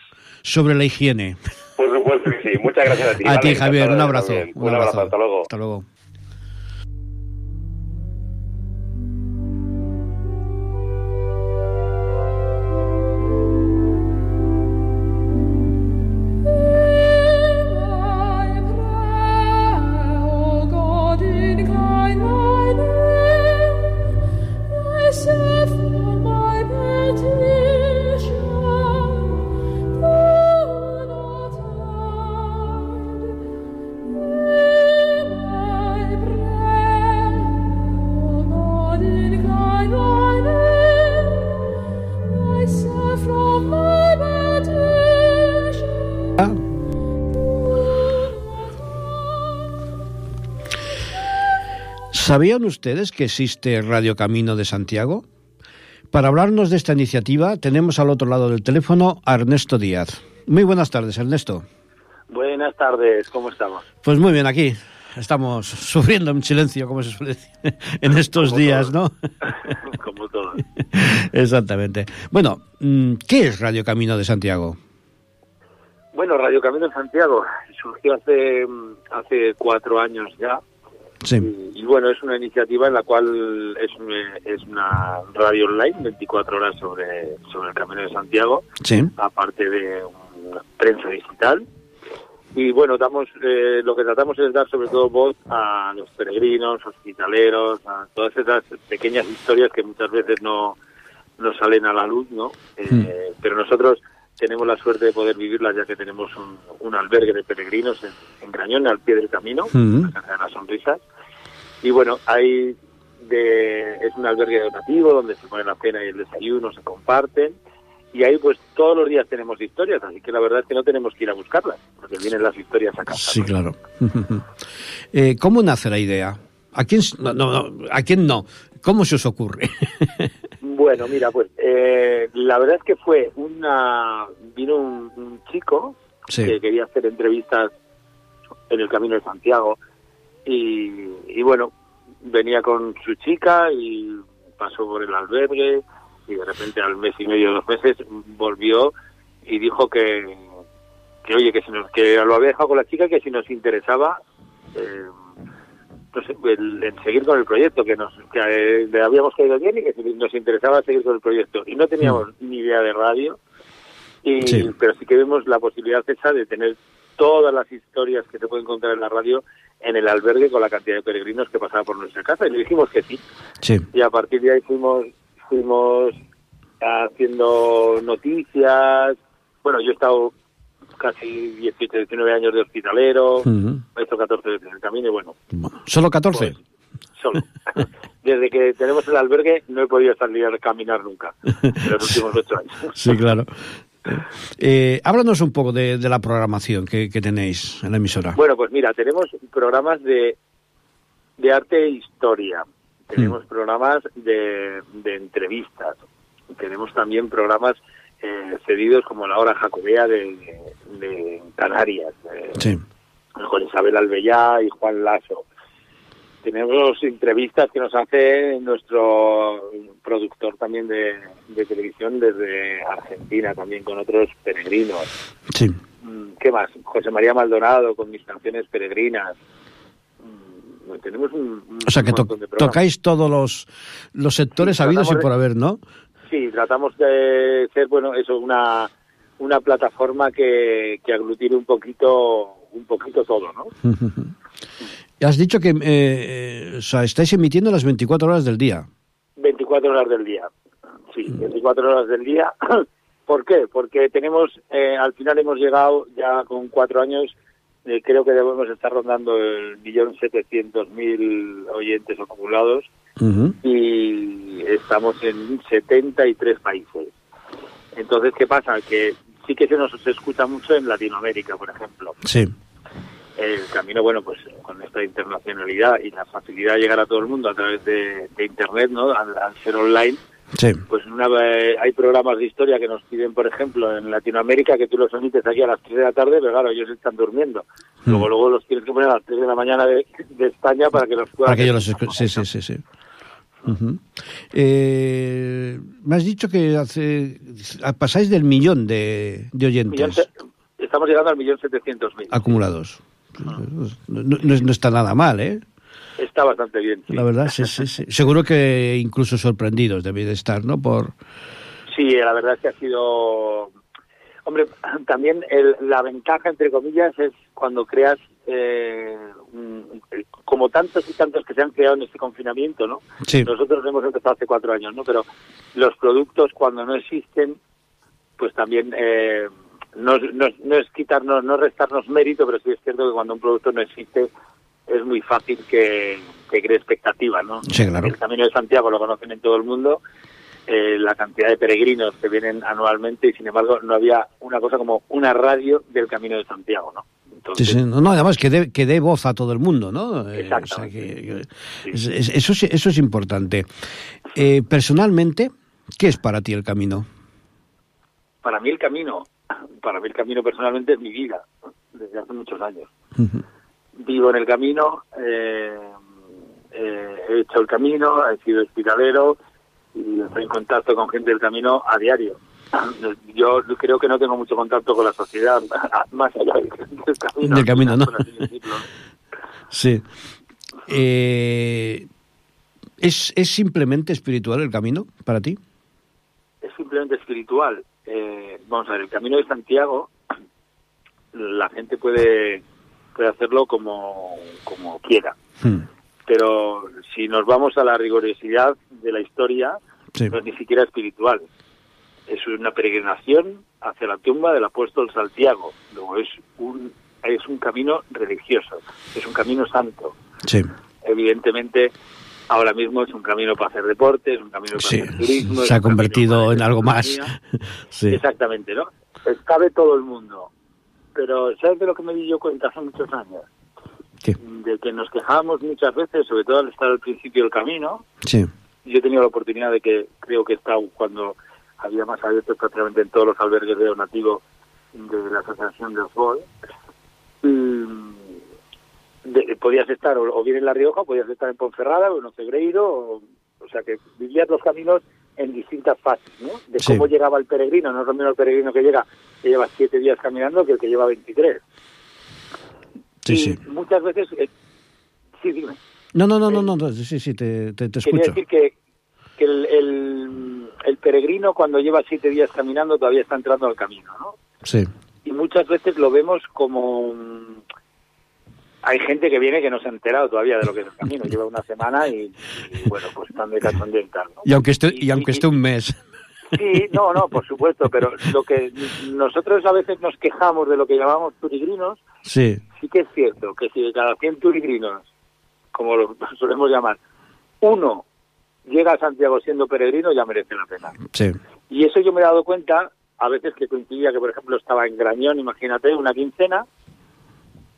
sobre la higiene. Por supuesto que sí. Muchas gracias a ti. A vale, ti, Javier, un abrazo. bien. Un abrazo, hasta luego. Hasta luego. ¿Sabían ustedes que existe Radio Camino de Santiago? Para hablarnos de esta iniciativa tenemos al otro lado del teléfono a Ernesto Díaz. Muy buenas tardes, Ernesto. Buenas tardes, ¿cómo estamos? Pues muy bien, aquí estamos <laughs> sufriendo en silencio, como se suele decir, <laughs> en estos Como días. ¿no? <laughs> Como todos. Exactamente. Bueno, mm, ¿qué es Radio Camino de Santiago? Bueno, Radio Camino de Santiago surgió hace, mm, hace cuatro años ya. Sí. Y, y bueno, es una iniciativa en la cual es, una- es una radio online, 24 horas sobre, sobre el Camino de Santiago, Sí. aparte de una prensa digital. Y bueno, damos, eh, lo que tratamos es dar sobre todo voz a los peregrinos, hospitaleros, a todas esas pequeñas historias que muchas veces no, no salen a la luz, ¿no? Eh, Pero nosotros tenemos la suerte de poder vivirlas ya que tenemos un, un albergue de peregrinos en, en Grañón, al pie del camino, Mm. la Casa de las Sonrisas. Y bueno, hay de, es un albergue donativo donde se pone la cena y el desayuno, se comparten. Y ahí pues todos los días tenemos historias, así que la verdad es que no tenemos que ir a buscarlas, porque vienen las historias a casa. Sí, claro. <laughs> Eh, ¿Cómo nace la idea? ¿A quién, no, no, no, ¿A quién no? ¿Cómo se os ocurre? <laughs> Bueno, mira, pues eh, la verdad es que fue una... Vino un, un chico Sí. que quería hacer entrevistas en el Camino de Santiago y, y bueno, venía con su chica y pasó por el albergue y de repente al mes y medio, dos meses, volvió y dijo que, que oye, que, si nos, que lo había dejado con la chica, que si nos interesaba... eh, no sé, el, el seguir con el proyecto, que nos que eh, le habíamos caído bien y que si nos interesaba seguir con el proyecto. Y no teníamos ni idea de radio, y, Sí. pero sí que vemos la posibilidad esa de tener todas las historias que se pueden encontrar en la radio en el albergue con la cantidad de peregrinos que pasaba por nuestra casa. Y le dijimos que sí. Sí. Y a partir de ahí fuimos, fuimos haciendo noticias. Bueno, yo he estado casi 18, 19 años de hospitalero, Ujú. he hecho 14 veces el camino y bueno, ¿Solo 14? pues, solo. <laughs> Desde que tenemos el albergue no he podido salir a caminar nunca, en los últimos ocho años. <laughs> Sí, claro. Eh, háblanos un poco de, de la programación que, que tenéis en la emisora. Bueno, pues mira, tenemos programas de, de arte e historia, tenemos programas de, de entrevistas, tenemos también programas eh, cedidos como la hora jacobea de, de Canarias. eh, Sí. con Isabel Albellá y Juan Lasso. Tenemos entrevistas que nos hace nuestro productor también de, de televisión desde Argentina, también con otros peregrinos. Sí. Mm, ¿Qué más? José María Maldonado con mis canciones peregrinas. Mm, Tenemos un, un O sea que to- de tocáis todos los, los sectores Sí, habidos y de- por haber, ¿no? Sí, tratamos de ser, bueno, eso, una, una plataforma que, que aglutine un poquito, un poquito todo, ¿no? <laughs> Has dicho que eh, eh, o sea, estáis emitiendo las 24 horas del día. 24 horas del día. Sí, 24 horas del día. <clears throat> ¿Por qué? Porque tenemos, eh, al final hemos llegado ya con cuatro años, eh, creo que debemos estar rondando el millón setecientos mil oyentes acumulados y estamos en 73 países. Entonces, ¿qué pasa? Que sí que se nos escucha mucho en Latinoamérica, por ejemplo. Sí. El camino, bueno, pues con esta internacionalidad y la facilidad de llegar a todo el mundo a través de, de Internet, ¿no? Al, al ser online, Sí. pues una, eh, hay programas de historia que nos piden, por ejemplo, en Latinoamérica, que tú los emites aquí a las 3 de la tarde, pero claro, ellos están durmiendo. Hmm. Luego, luego los tienes que poner a las 3 de la mañana de, de España para que los puedan... Para que yo los Sí, sí, sí. sí. Eh, me has dicho que hace, pasáis del millón de, de oyentes Estamos llegando al millón setecientos mil. acumulados. No, no- no es- no está nada mal, ¿eh? Está bastante bien. sí. La verdad, sí, sí, sí. Seguro que incluso sorprendidos debéis de estar, ¿no? Por... Sí, la verdad es que ha sido... Hombre, también el- la ventaja, entre comillas, es cuando creas, eh, un- como tantos y tantos que se han creado en este confinamiento, ¿no? Sí. Nosotros hemos empezado hace cuatro años, ¿no? Pero los productos, cuando no existen, pues también... Eh, no, es- no no es quitarnos, no es restarnos mérito, pero sí es cierto que cuando un producto no existe es muy fácil que, que cree expectativa, ¿no? Sí, claro. El Camino de Santiago lo conocen en todo el mundo, eh, la cantidad de peregrinos que vienen anualmente y sin embargo no había una cosa como una radio del Camino de Santiago, ¿no? Sí, Entonces, sí. No, no, además que dé, que dé voz a todo el mundo, ¿no? Eh, Exacto. o sea, que- Sí. eso, sí- eso es importante. Eh, personalmente, ¿qué es para ti el camino? para mí el camino, para mí el camino personalmente es mi vida, desde hace muchos años. Vivo en el camino, eh, eh, he hecho el camino, he sido hospitalero y estoy en contacto con gente del camino a diario. <laughs> Yo creo que no tengo mucho contacto con la sociedad, <laughs> más allá del camino. Del camino, ¿no? <laughs> Sí. Eh, ¿es, ¿Es simplemente espiritual el camino para ti? es simplemente espiritual. Eh, vamos a ver, el camino de Santiago, la gente puede, puede hacerlo como, como quiera. Hmm. Pero si nos vamos a la rigurosidad de la historia, Sí. no es ni siquiera espiritual. Es una peregrinación hacia la tumba del apóstol Santiago. Luego es un, es un camino religioso, es un camino santo. Sí. Evidentemente, ahora mismo es un camino para hacer deporte, es un camino para Sí, hacer turismo. se ha convertido en algo más. <laughs> Sí. Exactamente, ¿no? Pues cabe todo el mundo. Pero ¿sabes de lo que me di yo cuenta hace muchos años? ¿Qué? De que nos quejábamos muchas veces, sobre todo al estar al principio del camino. Sí. Yo he tenido la oportunidad de que creo que estado cuando había más abiertos prácticamente en todos los albergues de donativo de la Asociación del Fútbol. Y, de- podías estar o, o bien en La Rioja, o podías estar en Ponferrada o en Ocebreiro, o, o sea que vivías los caminos en distintas fases, ¿no? De Sí. cómo llegaba el peregrino, no es lo mismo el peregrino que llega, que lleva siete días caminando que el que lleva 23. Sí, y sí. muchas veces, eh, sí, dime. No, no, no, no, no, sí, sí, te, te, te Quería escucho. decir que, que el, el, el peregrino cuando lleva siete días caminando todavía está entrando al camino, ¿no? Sí. Y muchas veces lo vemos como... Hay gente que viene que no se ha enterado todavía de lo que es el camino, lleva una semana y, y, bueno, pues están de cachondeo ¿no? Y aunque esté, y Y- aunque esté un mes. Sí, no, no, por supuesto, pero lo que nosotros a veces nos quejamos de lo que llamamos peregrinos, Sí. sí que es cierto que si de cada 100 peregrinos, como lo <laughs> solemos llamar, uno llega a Santiago siendo peregrino, ya merece la pena. Sí. Y eso yo me he dado cuenta a veces que coincidía que, por ejemplo, estaba en Grañón, imagínate, una quincena,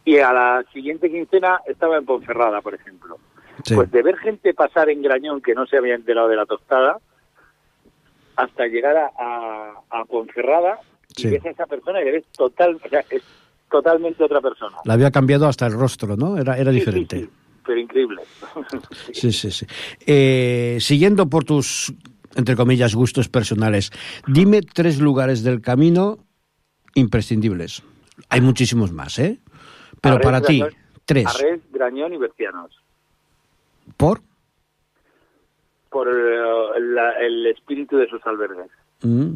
y a la siguiente quincena estaba en Ponferrada, por ejemplo. Sí. Pues de ver gente pasar en Grañón que no se había enterado de la tostada, hasta llegar a, a, a Ponferrada, Sí. y ves a esa persona y eres total, o sea, es totalmente otra persona. Le había cambiado hasta el rostro, ¿no? Era, era Sí, sí, diferente. pero increíble. <laughs> Sí, sí, sí. Eh, siguiendo por tus, entre comillas, gustos personales, dime tres lugares del camino imprescindibles. Hay muchísimos más, ¿eh? Pero Arres, para ti, tres. Arres, Grañón y Bercianos. ¿Por? Por eh, la- el espíritu de sus albergues. Mm.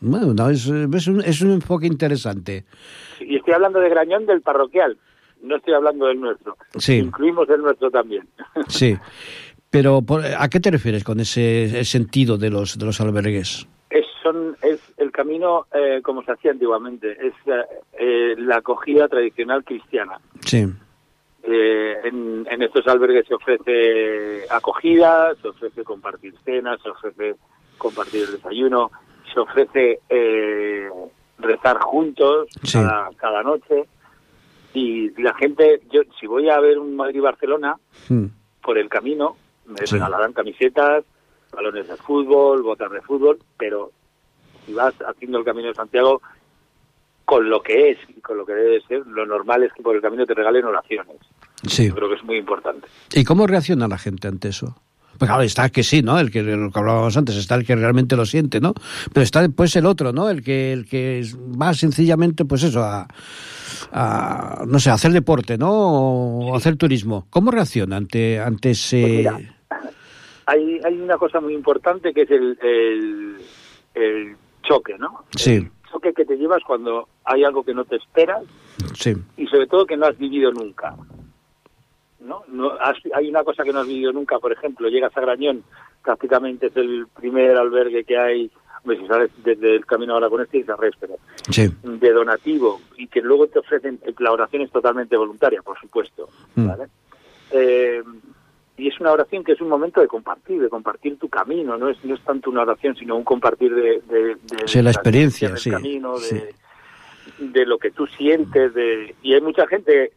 Bueno, no, es, es un, es un enfoque interesante. Y estoy hablando de Grañón del parroquial, no estoy hablando del nuestro. Sí. Incluimos el nuestro también. Sí. <laughs> Pero, ¿a qué te refieres con ese, ese sentido de los, de los albergues? Es, son, es el camino eh, como se hacía antiguamente, es eh, la acogida tradicional cristiana. Sí. Eh, en, en estos albergues se ofrece acogida, se ofrece compartir cenas, se ofrece compartir el desayuno, se ofrece eh, rezar juntos Sí. cada, cada noche. Y la gente, yo si voy a ver un Madrid-Barcelona, Mm. por el camino, me Sí. regalarán camisetas, balones de fútbol, botas de fútbol, pero si vas haciendo el camino de Santiago con lo que es y con lo que debe ser, lo normal es que por el camino te regalen oraciones. Sí. Yo creo que es muy importante. ¿Y cómo reacciona la gente ante eso? Pues claro, está que sí, ¿no? El que lo que hablábamos antes, está el que realmente lo siente, ¿no? Pero está después el otro, ¿no? El que el que va sencillamente, pues eso, a, a, no sé, a hacer deporte, ¿no? O hacer turismo. ¿Cómo reacciona ante ante ese? Pues mira, Hay, hay una cosa muy importante que es el, el, el choque, ¿no? Sí. El choque que te llevas cuando hay algo que no te esperas sí, y sobre todo que no has vivido nunca. ¿no? no has- hay una cosa que no has vivido nunca, por ejemplo, llegas a Grañón, prácticamente es el primer albergue que hay, si sales desde el camino ahora con este pero sí, de donativo y que luego te ofrecen, la oración es totalmente voluntaria, por supuesto, Mm. ¿vale? Eh, y es una oración que es un momento de compartir, de compartir tu camino, no es, no es tanto una oración, sino un compartir de... de, la experiencia, del sí, camino, de, sí. de lo que tú sientes, de y hay mucha gente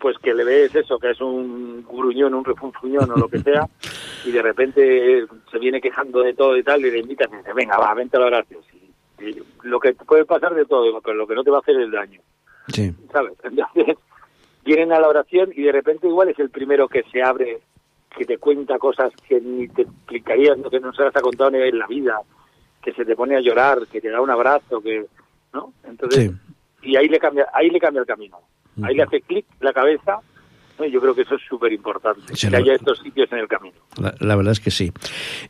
pues que le ves eso, que es un gruñón, un refunfuñón o lo que sea, <laughs> y de repente se viene quejando de todo y tal, y le invitas y dice, venga, va, vente a la oración. Y- y lo que te puede pasar de todo, pero lo que no te va a hacer es daño, sí, ¿sabes? <laughs> Entonces, vienen a la oración y de repente igual es el primero que se abre, que te cuenta cosas que ni te explicarías, que no se las ha contado ni en la vida, que se te pone a llorar, que te da un abrazo, que, ¿no? Entonces, sí. y ahí le cambia ahí le cambia el camino ahí le hace clic la cabeza yo creo que eso es súper importante Sí, que haya estos sitios en el camino La, la verdad es que sí.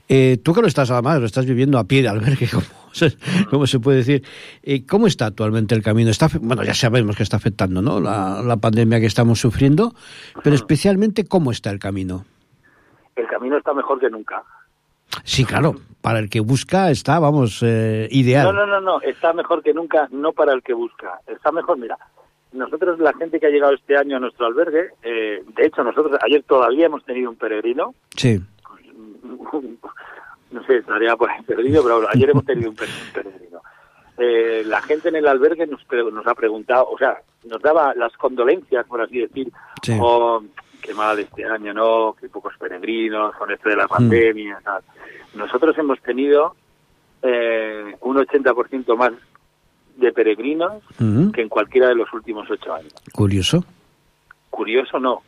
Eh, tú que lo estás, además, lo estás viviendo a pie de albergue, <laughs> como se, como se puede decir. Eh, ¿Cómo está actualmente el camino? Está, bueno, ya sabemos que está afectando ¿no? la, la pandemia que estamos sufriendo, pero especialmente, ¿cómo está el camino? El camino está mejor que nunca Sí, claro, para el que busca está, vamos, eh, ideal. no no no no está mejor que nunca no para el que busca está mejor mira nosotros la gente que ha llegado este año a nuestro albergue eh, de hecho nosotros ayer todavía hemos tenido un peregrino Sí, <laughs> no sé, estaría por ahí perdido, pero ayer hemos tenido un per- un peregrino. Eh, la gente en el albergue nos, nos ha preguntado, o sea, nos daba las condolencias, por así decir, Sí. oh, qué mal este año, ¿no? Qué pocos peregrinos con esto de la pandemia, tal. Nosotros hemos tenido eh, un 80% más de peregrinos que en cualquiera de los últimos ocho años curioso. curioso no,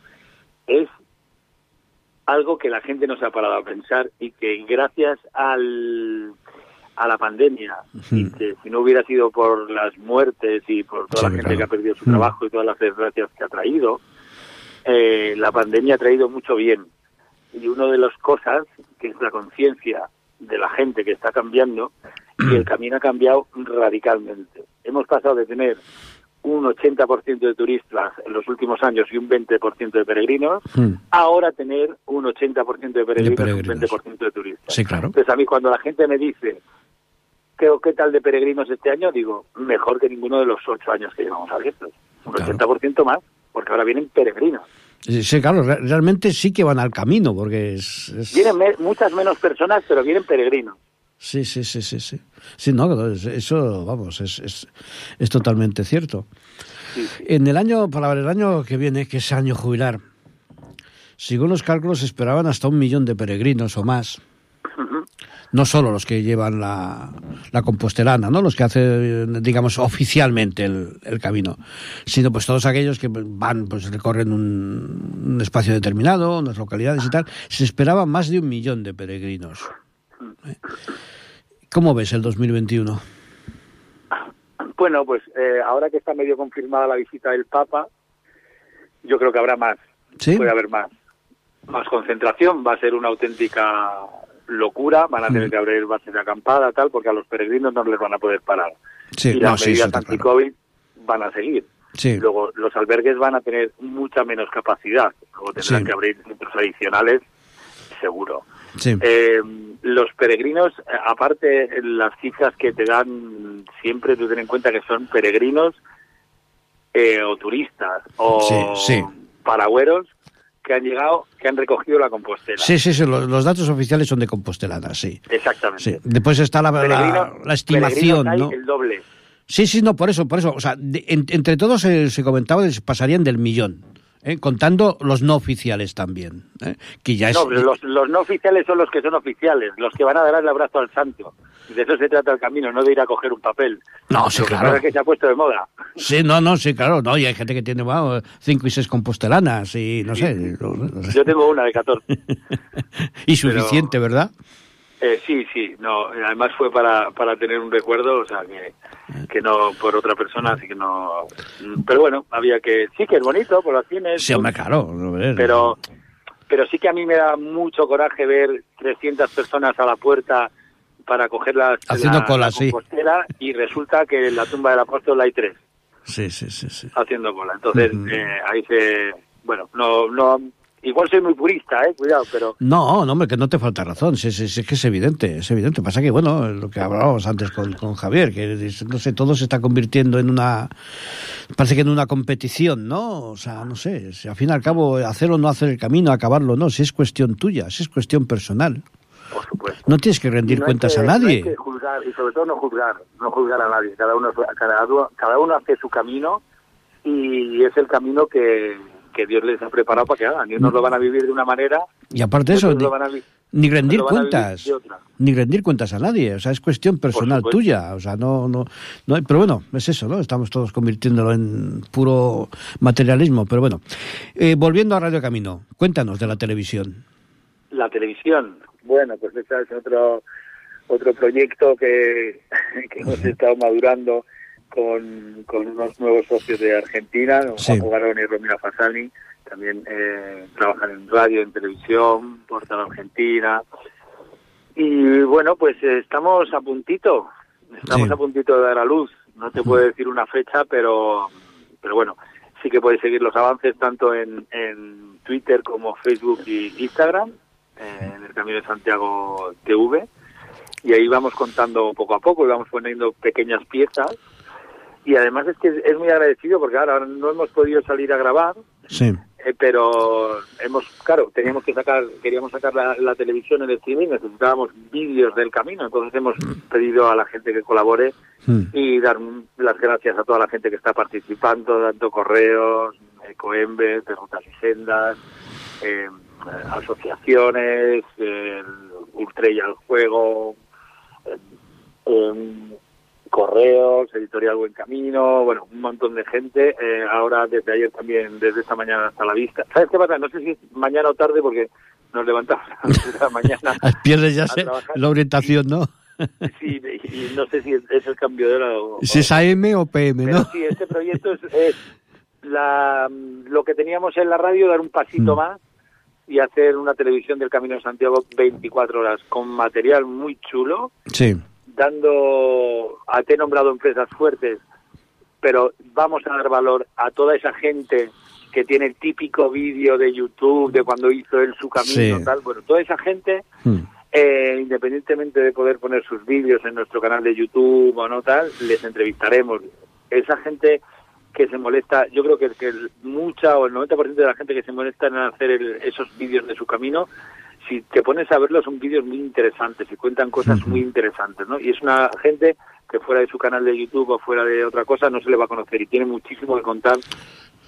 es algo que la gente no se ha parado a pensar y que gracias al, a la pandemia, y que si no hubiera sido por las muertes y por toda Sí, la gente claro. que ha perdido su Mm. trabajo y todas las desgracias que ha traído, eh, la pandemia ha traído mucho bien. Y una de las cosas, que es la conciencia de la gente que está cambiando, <clears throat> y el camino ha cambiado radicalmente. Hemos pasado de tener un 80% de turistas en los últimos años y un 20% de peregrinos, Mm. ahora tener un 80% de peregrinos, y peregrinos. un 20% de turistas. Sí, claro. Entonces a mí cuando la gente me dice, ¿qué, qué tal de peregrinos este año? Digo, mejor que ninguno de los ocho años que llevamos abiertos. Un Claro. 80% más, porque ahora vienen peregrinos. Sí, claro, re- realmente sí que van al camino, porque es... es- Vienen me- muchas menos personas, pero vienen peregrinos. Sí, sí, sí, sí, sí. Sí, no, es- eso, vamos, es, es, es totalmente cierto. Sí, sí. En el año, para el año que viene, que es año jubilar, según los cálculos esperaban hasta un millón de peregrinos o más. No solo los que llevan la, la compostelana, ¿no? Los que hacen, digamos, oficialmente el, el camino, sino pues todos aquellos que van, pues recorren un, un espacio determinado, unas localidades y tal. Se esperaba más de un millón de peregrinos. ¿Eh? ¿Cómo ves el 2021? Bueno, pues eh, ahora que está medio confirmada la visita del Papa, yo creo que habrá más, ¿Sí? puede haber más, más concentración, va a ser una auténtica locura, van a tener Mm. que abrir bases de acampada, tal, porque a los peregrinos no les van a poder parar. Sí, y no, las sí, medidas claro. anti-COVID van a seguir. Sí, Luego, los albergues van a tener mucha menos capacidad, luego tendrán que abrir centros adicionales, seguro. sí. Eh, los peregrinos, eh, aparte, las cifras que te dan siempre, tú ten en cuenta que son peregrinos eh, o turistas o Sí, sí. paragüeros que han llegado, que han recogido la compostela. Sí, sí, sí, los, los datos oficiales son de compostelana, sí. Exactamente. sí. Después está la, la, Peregrinos- la estimación, ¿no? el doble. Sí, sí, no, por eso, por eso. O sea, de- en- entre todos se, se comentaba que pasarían del millón, ¿eh? contando los no oficiales también, ¿eh? que ya es... No, pero los, los no oficiales son los que son oficiales, los que van a dar el abrazo al santo. De eso se trata el camino, no de ir a coger un papel. No, sí, Lo claro. es que se ha puesto de moda. Sí, no, no, sí, claro, no, y hay gente que tiene bueno, cinco y seis compostelanas y no sé. Yo tengo una de 14. <laughs> y suficiente, ¿verdad? Eh, sí, sí, no, además fue para, para tener un recuerdo, o sea, que, que no por otra persona, así que no... Pero bueno, había que... Sí que es bonito, por las tienes... Sí, hombre, claro. Pero, pero sí que a mí me da mucho coraje ver 300 personas a la puerta para coger las, Haciendo la, cola, la sí. y resulta que en la tumba del apóstol hay tres Sí, sí, sí, sí. haciendo cola. Entonces, eh, ahí se... Bueno, no, no... Igual soy muy purista, eh, cuidado, pero... No, no, hombre, que no te falta razón, sí, sí, sí, es que es evidente, es evidente. Pasa que, bueno, lo que hablábamos antes con, con Javier, que no sé, todo se está convirtiendo en una, parece que en una competición, ¿no? O sea, no sé, si al fin y al cabo, hacer o no hacer el camino, acabarlo o no, si es cuestión tuya, si es cuestión personal. Por supuesto. No tienes que rendir no cuentas que- a no hay nadie. que juzgar, y sobre todo no juzgar, no juzgar a nadie. Cada uno, cada, cada uno hace su camino y es el camino que, que Dios les ha preparado para que hagan. Y unos lo van a vivir de una manera Y aparte de eso, ni, lo van a vi- ni rendir cuentas, ni rendir cuentas a nadie, o sea, es cuestión personal tuya, o sea, no, no, no, hay- pero bueno, es eso, ¿no? Estamos todos convirtiéndolo en puro materialismo, pero bueno. Eh, volviendo a Radio Camino, cuéntanos de la televisión. La televisión, bueno, pues ese es otro otro proyecto que, <laughs> que hemos estado madurando con, con unos nuevos socios de Argentina, Sí. Juan Garón y Romina Fasani, también eh, trabajan en radio, en televisión, Portal Argentina. Y bueno, pues estamos a puntito, estamos Sí. a puntito de dar a luz. No te puedo decir una fecha, pero, pero bueno, sí que puedes seguir los avances tanto en, en Twitter como Facebook y Instagram, eh, Camino de Santiago TV. Y ahí vamos contando poco a poco y vamos poniendo pequeñas piezas. Y además es que es muy agradecido porque ahora no hemos podido salir a grabar, Sí, eh, pero hemos, claro, teníamos que sacar, queríamos sacar la, la televisión en el streaming, necesitábamos vídeos del camino, entonces hemos pedido a la gente que colabore Mm. y dar las gracias a toda la gente que está participando, dando correos, Ecoembes, de Rutas y Sendas, eh, asociaciones, eh, Ultrella al Juego, eh, correos, editorial Buen Camino, bueno, un montón de gente. eh, ahora desde ayer también, desde esta mañana hasta la vista. ¿Sabes qué pasa? No sé si es mañana o tarde porque nos levantamos a la mañana. <laughs> Pierdes ya trabajar. la orientación, ¿no? Sí, y no sé si es, es el cambio de hora o, Si es AM o PM, pero ¿no? sí, este proyecto es, es la, lo que teníamos en la radio, dar un pasito Mm. más y hacer una televisión del Camino de Santiago 24 horas con material muy chulo, Sí, dando, a te he nombrado empresas fuertes, pero vamos a dar valor a toda esa gente que tiene el típico vídeo de YouTube de cuando hizo él su camino, Sí. tal, bueno, toda esa gente Mm. eh, independientemente de poder poner sus vídeos en nuestro canal de YouTube o no tal, les entrevistaremos. Esa gente que se molesta, yo creo que, que el- mucha o el 90% de la gente que se molesta en hacer el- esos vídeos de su camino, si te pones a verlos son vídeos muy interesantes y cuentan cosas muy interesantes, ¿no? Y es una gente que fuera de su canal de YouTube o fuera de otra cosa no se le va a conocer y tiene muchísimo que contar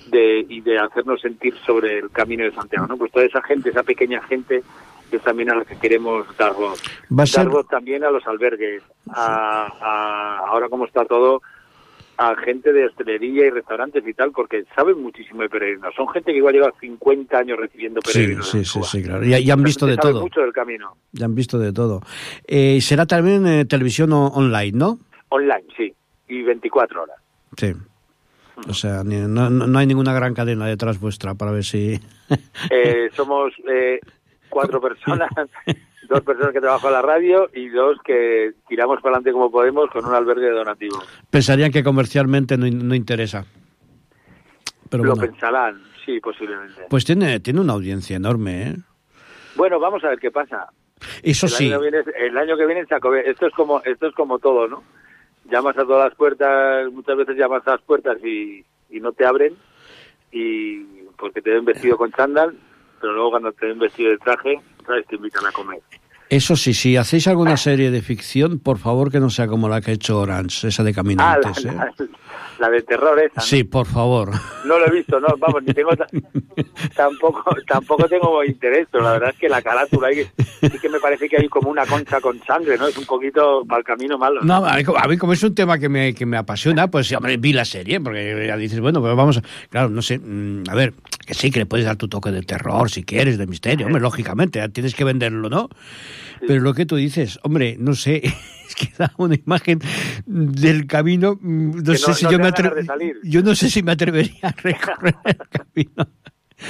de, y de hacernos sentir sobre el camino de Santiago, ¿no? Pues toda esa gente, esa pequeña gente que es también a lo que queremos dar voz. Va a ser- Dar voz también a los albergues, a, a- ahora como está todo, a gente de hostelería y restaurantes y tal, porque saben muchísimo de peregrinos. Son gente que igual lleva 50 años recibiendo Sí, peregrinos. sí, sí, Cuba. sí, claro. Ya, ya han visto de todo. mucho del camino. Ya han visto de todo. Eh, será también eh, televisión o- online, ¿no? Online, sí. Y 24 horas. Sí. O sea, no- no hay ninguna gran cadena detrás vuestra para ver si... Eh, somos eh, cuatro <laughs> personas, dos personas que trabajan en la radio y dos que tiramos para adelante como podemos con un albergue donativo. Pensarían que comercialmente no, no interesa. Pero Lo bueno, pensarán, sí, posiblemente. pues tiene, tiene una audiencia enorme, ¿eh? Bueno, vamos a ver qué pasa. Eso el, sí, año que viene, el año que viene acabe- esto es como esto es como todo, ¿no? Llamas a todas las puertas, muchas veces llamas a las puertas y, y no te abren y porque te ven vestido con chándal, pero luego cuando te ven vestido de traje, sabes te invitan a comer. Eso sí, si hacéis alguna serie de ficción, por favor que no sea como la que ha hecho Orange, esa de Ah, la, Caminantes, ¿eh? la- la de terror esa. ¿no? Sí, por favor. No lo he visto, no, vamos, ni tengo ta- <laughs> tampoco tampoco tengo interés, pero la verdad es que la carátula ahí, sí que me parece que hay como una concha con sangre, ¿no? Es un poquito para el camino malo. No, a mí, como- a mí como es un tema que me, que me apasiona, pues hombre, vi la serie, porque ya dices, bueno, pues vamos, a- claro, no sé, mm, a ver, que sí, que le puedes dar tu toque de terror si quieres, de misterio, hombre, lógicamente, tienes que venderlo, ¿no? Pero lo que tú dices, hombre, no sé, <laughs> es que da una imagen del camino, mm, no Que sé no- si no yo me atrevería, yo no sé si me atrevería a recorrer el <laughs> camino.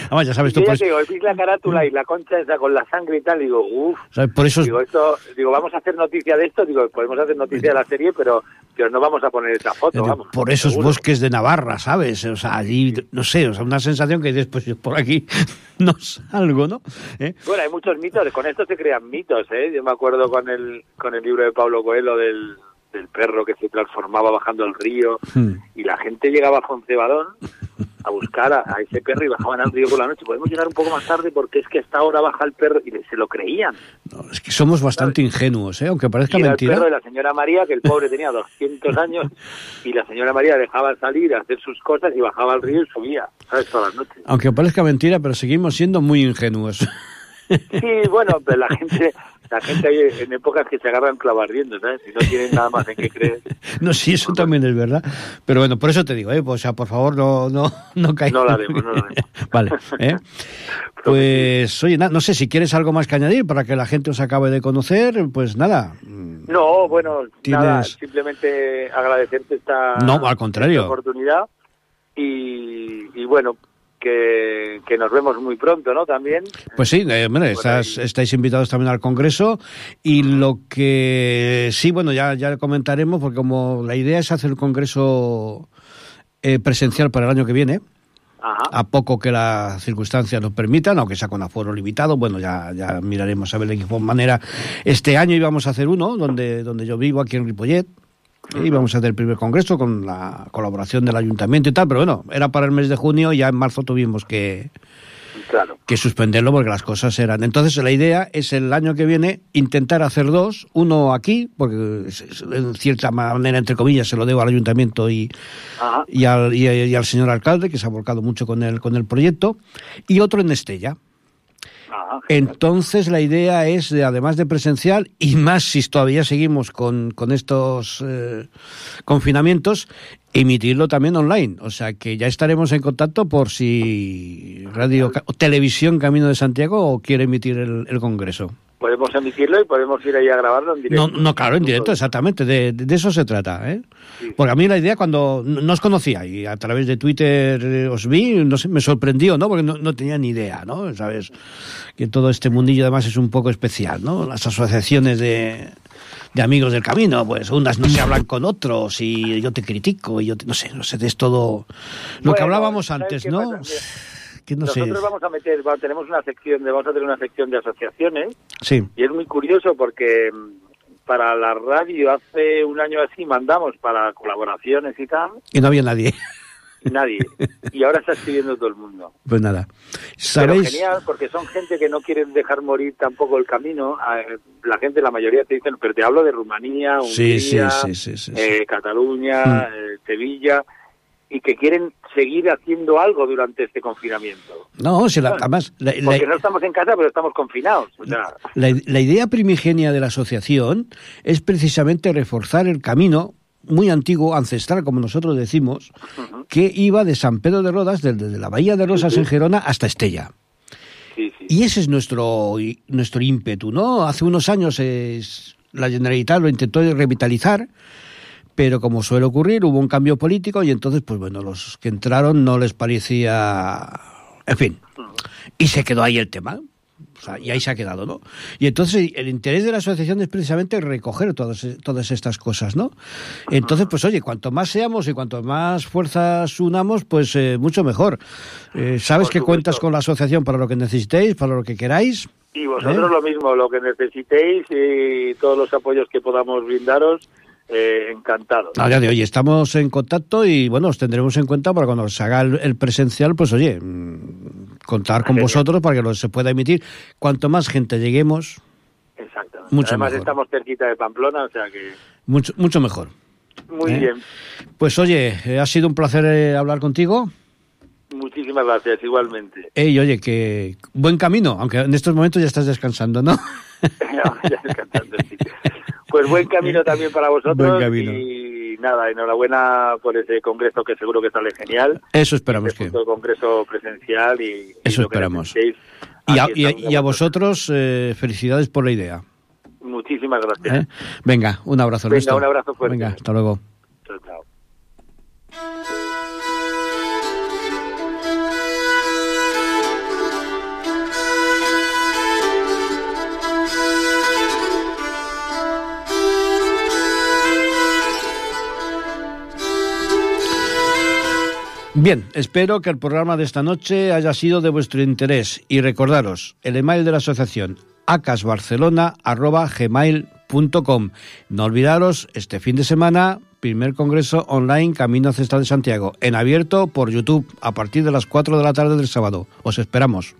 Además, ya sabes tú, te digo, vi la carátula y la concha esa con la sangre y tal, digo, uff, por eso es- digo, esto, digo, vamos a hacer noticia de esto, digo, podemos hacer noticia de la serie, pero, pero no vamos a poner esa foto, vamos. por esos seguro. bosques de Navarra, ¿sabes? O sea, allí, no sé, o sea, una sensación que dices, yo por aquí <laughs> no salgo, ¿no? ¿Eh? Bueno, hay muchos mitos, con esto se crean mitos, ¿eh? Yo me acuerdo con el, con el libro de Pablo Coelho del, del perro que se transformaba bajando el río Hmm. y la gente llegaba a Foncebadón a buscar a, a ese perro y bajaban al río por la noche. Podemos llegar un poco más tarde porque es que hasta ahora baja el perro y se lo creían. No, es que somos bastante ingenuos, ¿eh? aunque parezca Y era el mentira. perro de la señora María, que el pobre tenía 200 años, y la señora María dejaba salir a hacer sus cosas y bajaba al río y subía, ¿sabes? Todas las noches. Aunque parezca mentira, pero seguimos siendo muy ingenuos. Sí, bueno, pero la gente, la gente hay en épocas que se agarran clavardiendo, ¿sabes? Si no tienen nada más en qué creer. <laughs> no, sí, eso también es verdad. Pero bueno, por eso te digo, ¿eh? O sea, por favor, no, no, <laughs> no caigas. No lo haremos, no lo haremos. <laughs> vale, ¿eh? Pues, oye, no sé si quieres algo más que añadir para que la gente os acabe de conocer, pues nada. No, bueno, Tienes- nada, simplemente agradecerte esta, No, al contrario. esta oportunidad y, y bueno, que, que nos vemos muy pronto, ¿no? También. Pues sí, eh, estás- estáis invitados también al Congreso y lo que sí, bueno, ya, ya comentaremos, porque como la idea es hacer el Congreso eh, presencial para el año que viene, Ajá. a poco que las circunstancias nos permitan, aunque sea con aforo limitado, bueno, ya, ya miraremos a ver de qué manera. Este año íbamos a hacer uno, donde, donde yo vivo, aquí en Ripollet, y íbamos a hacer el primer congreso con la colaboración del ayuntamiento y tal, pero bueno, era para el mes de junio y ya en marzo tuvimos que, Claro. que suspenderlo porque las cosas eran. Entonces la idea es el año que viene intentar hacer dos, uno aquí, porque en cierta manera, entre comillas, se lo debo al ayuntamiento y, y, al, y, y al señor alcalde, que se ha volcado mucho con el, con el proyecto, y otro en Estella. Entonces la idea es, de, además de presencial, y más si todavía seguimos con, con estos eh, confinamientos, emitirlo también online. O sea que ya estaremos en contacto por si Radio Ca- Televisión Camino de Santiago o quiere emitir el, el Congreso. Podemos emitirlo y podemos ir ahí a grabarlo en directo. No, no, claro, en directo, exactamente, de, de eso se trata. ¿eh? Porque a mí la idea, cuando no os conocía y a través de Twitter eh, os vi, no sé, me sorprendió, ¿no? Porque no, no tenía ni idea, ¿no? Sabes que todo este mundillo además es un poco especial, ¿no? Las asociaciones de, de amigos del camino, pues unas no se hablan con otros y yo te critico y yo te- no sé, no sé, es todo lo que hablábamos ¿sabes antes, ¿no? No. Nosotros vamos a meter, va- tenemos una sección de, vamos a tener una sección de asociaciones Sí, y es muy curioso porque mm, para la radio hace un año así mandamos para colaboraciones y tal y no había nadie. <laughs> nadie. Y ahora está escribiendo todo el mundo. Pues nada. Pero ¿Sabéis? genial, porque son gente que no quieren dejar morir tampoco el camino. La gente, la mayoría te dicen, pero te hablo de Rumanía, Hungría, sí, sí, sí, sí. eh, Cataluña, Mm. eh, Sevilla, y que quieren seguir haciendo algo durante este confinamiento. No, si la- además, la, la- Porque no estamos en casa, pero estamos confinados. O sea, la- idea primigenia de la asociación es precisamente reforzar el camino muy antiguo, ancestral, como nosotros decimos, que iba de San Pedro de Rodas, desde la Bahía de Rosas en Gerona hasta Estella. sí, sí. Y ese es nuestro, nuestro ímpetu, ¿no? Hace unos años es- la Generalitat lo intentó revitalizar, pero como suele ocurrir, hubo un cambio político y entonces, pues bueno, los que entraron no les parecía... En fin, y se quedó ahí el tema. O sea, y ahí se ha quedado, ¿no? Y entonces el interés de la asociación es precisamente recoger todas, todas estas cosas, ¿no? Entonces, pues oye, cuanto más seamos y cuanto más fuerzas unamos, pues eh, mucho mejor. Eh, Sabes que cuentas con la asociación para lo que necesitéis, para lo que queráis. Y vosotros ¿Eh? lo mismo, lo que necesitéis y todos los apoyos que podamos brindaros, eh, encantados. A día de hoy estamos en contacto y bueno, os tendremos en cuenta para cuando se haga el, el presencial, pues oye, mm, contar con Genial. vosotros para que lo se pueda emitir. Cuanto más gente lleguemos, Exactamente. Mucho Además mejor. estamos cerquita de Pamplona, o sea que mucho, mucho mejor. muy ¿Eh? bien. Pues oye, eh, ha sido un placer eh, hablar contigo. Muchísimas gracias, igualmente. Ey, oye, que buen camino, aunque en estos momentos ya estás descansando, ¿no? <laughs> Ya descansando, sí. <laughs> Pues buen camino también para vosotros y nada, enhorabuena por ese congreso que seguro que sale genial. Eso esperamos Este que. congreso presencial y, Eso esperamos. Y a, aquí y a- estamos y a con vosotros, eh, felicidades por la idea. Muchísimas gracias. ¿eh? Venga, un abrazo. Venga, Ernesto. un abrazo fuerte. Venga, hasta luego. Chao, chao. Bien, espero que el programa de esta noche haya sido de vuestro interés y recordaros el email de la asociación acasbarcelona@gmail.com. No olvidaros este fin de semana primer congreso online Camino Ancestral de Santiago en abierto por YouTube a partir de las 4 de la tarde del sábado. Os esperamos.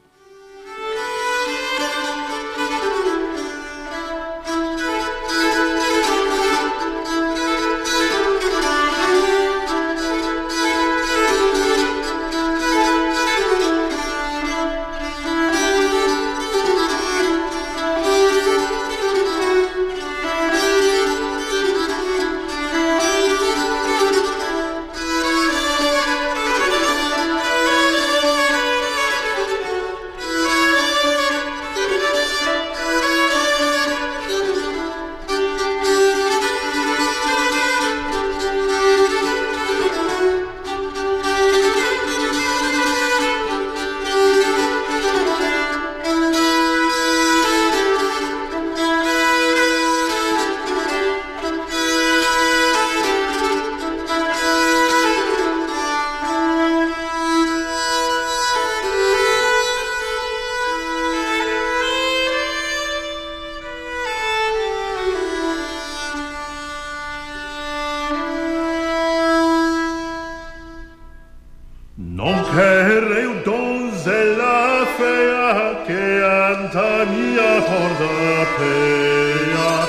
platea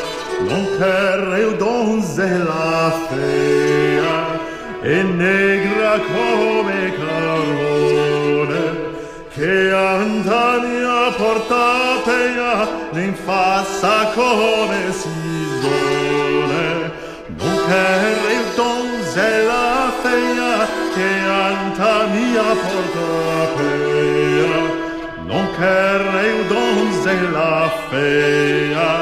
non terreo donzella fea e negra come carbone che andania portatea ne fassa come sisone non terreo donzella fea che andania portatea non ch'errei donzella fea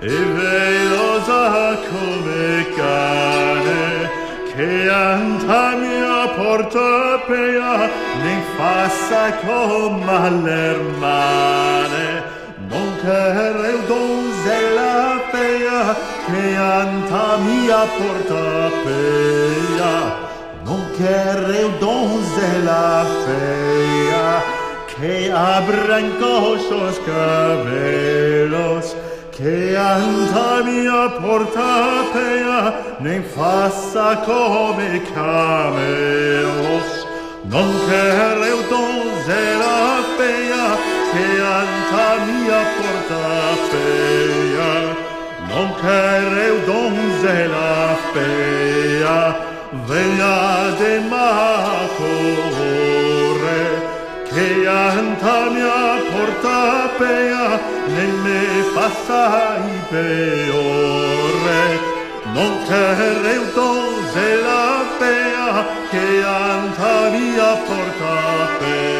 e velosa come cane che anta mia porta pea ne fassa con mal'ermane non ch'errei donzella fea che anta mia porta pea. Non ch'errei donzella fea che abrancosos cavelos che anta mia portatea ne fassa come cameos non che donzela serapea che anta mia portatea. Non che donzela serapea veglia de macos antamia porta pea nelle fassai peore. Non cereuto se la pea che antamia porta pea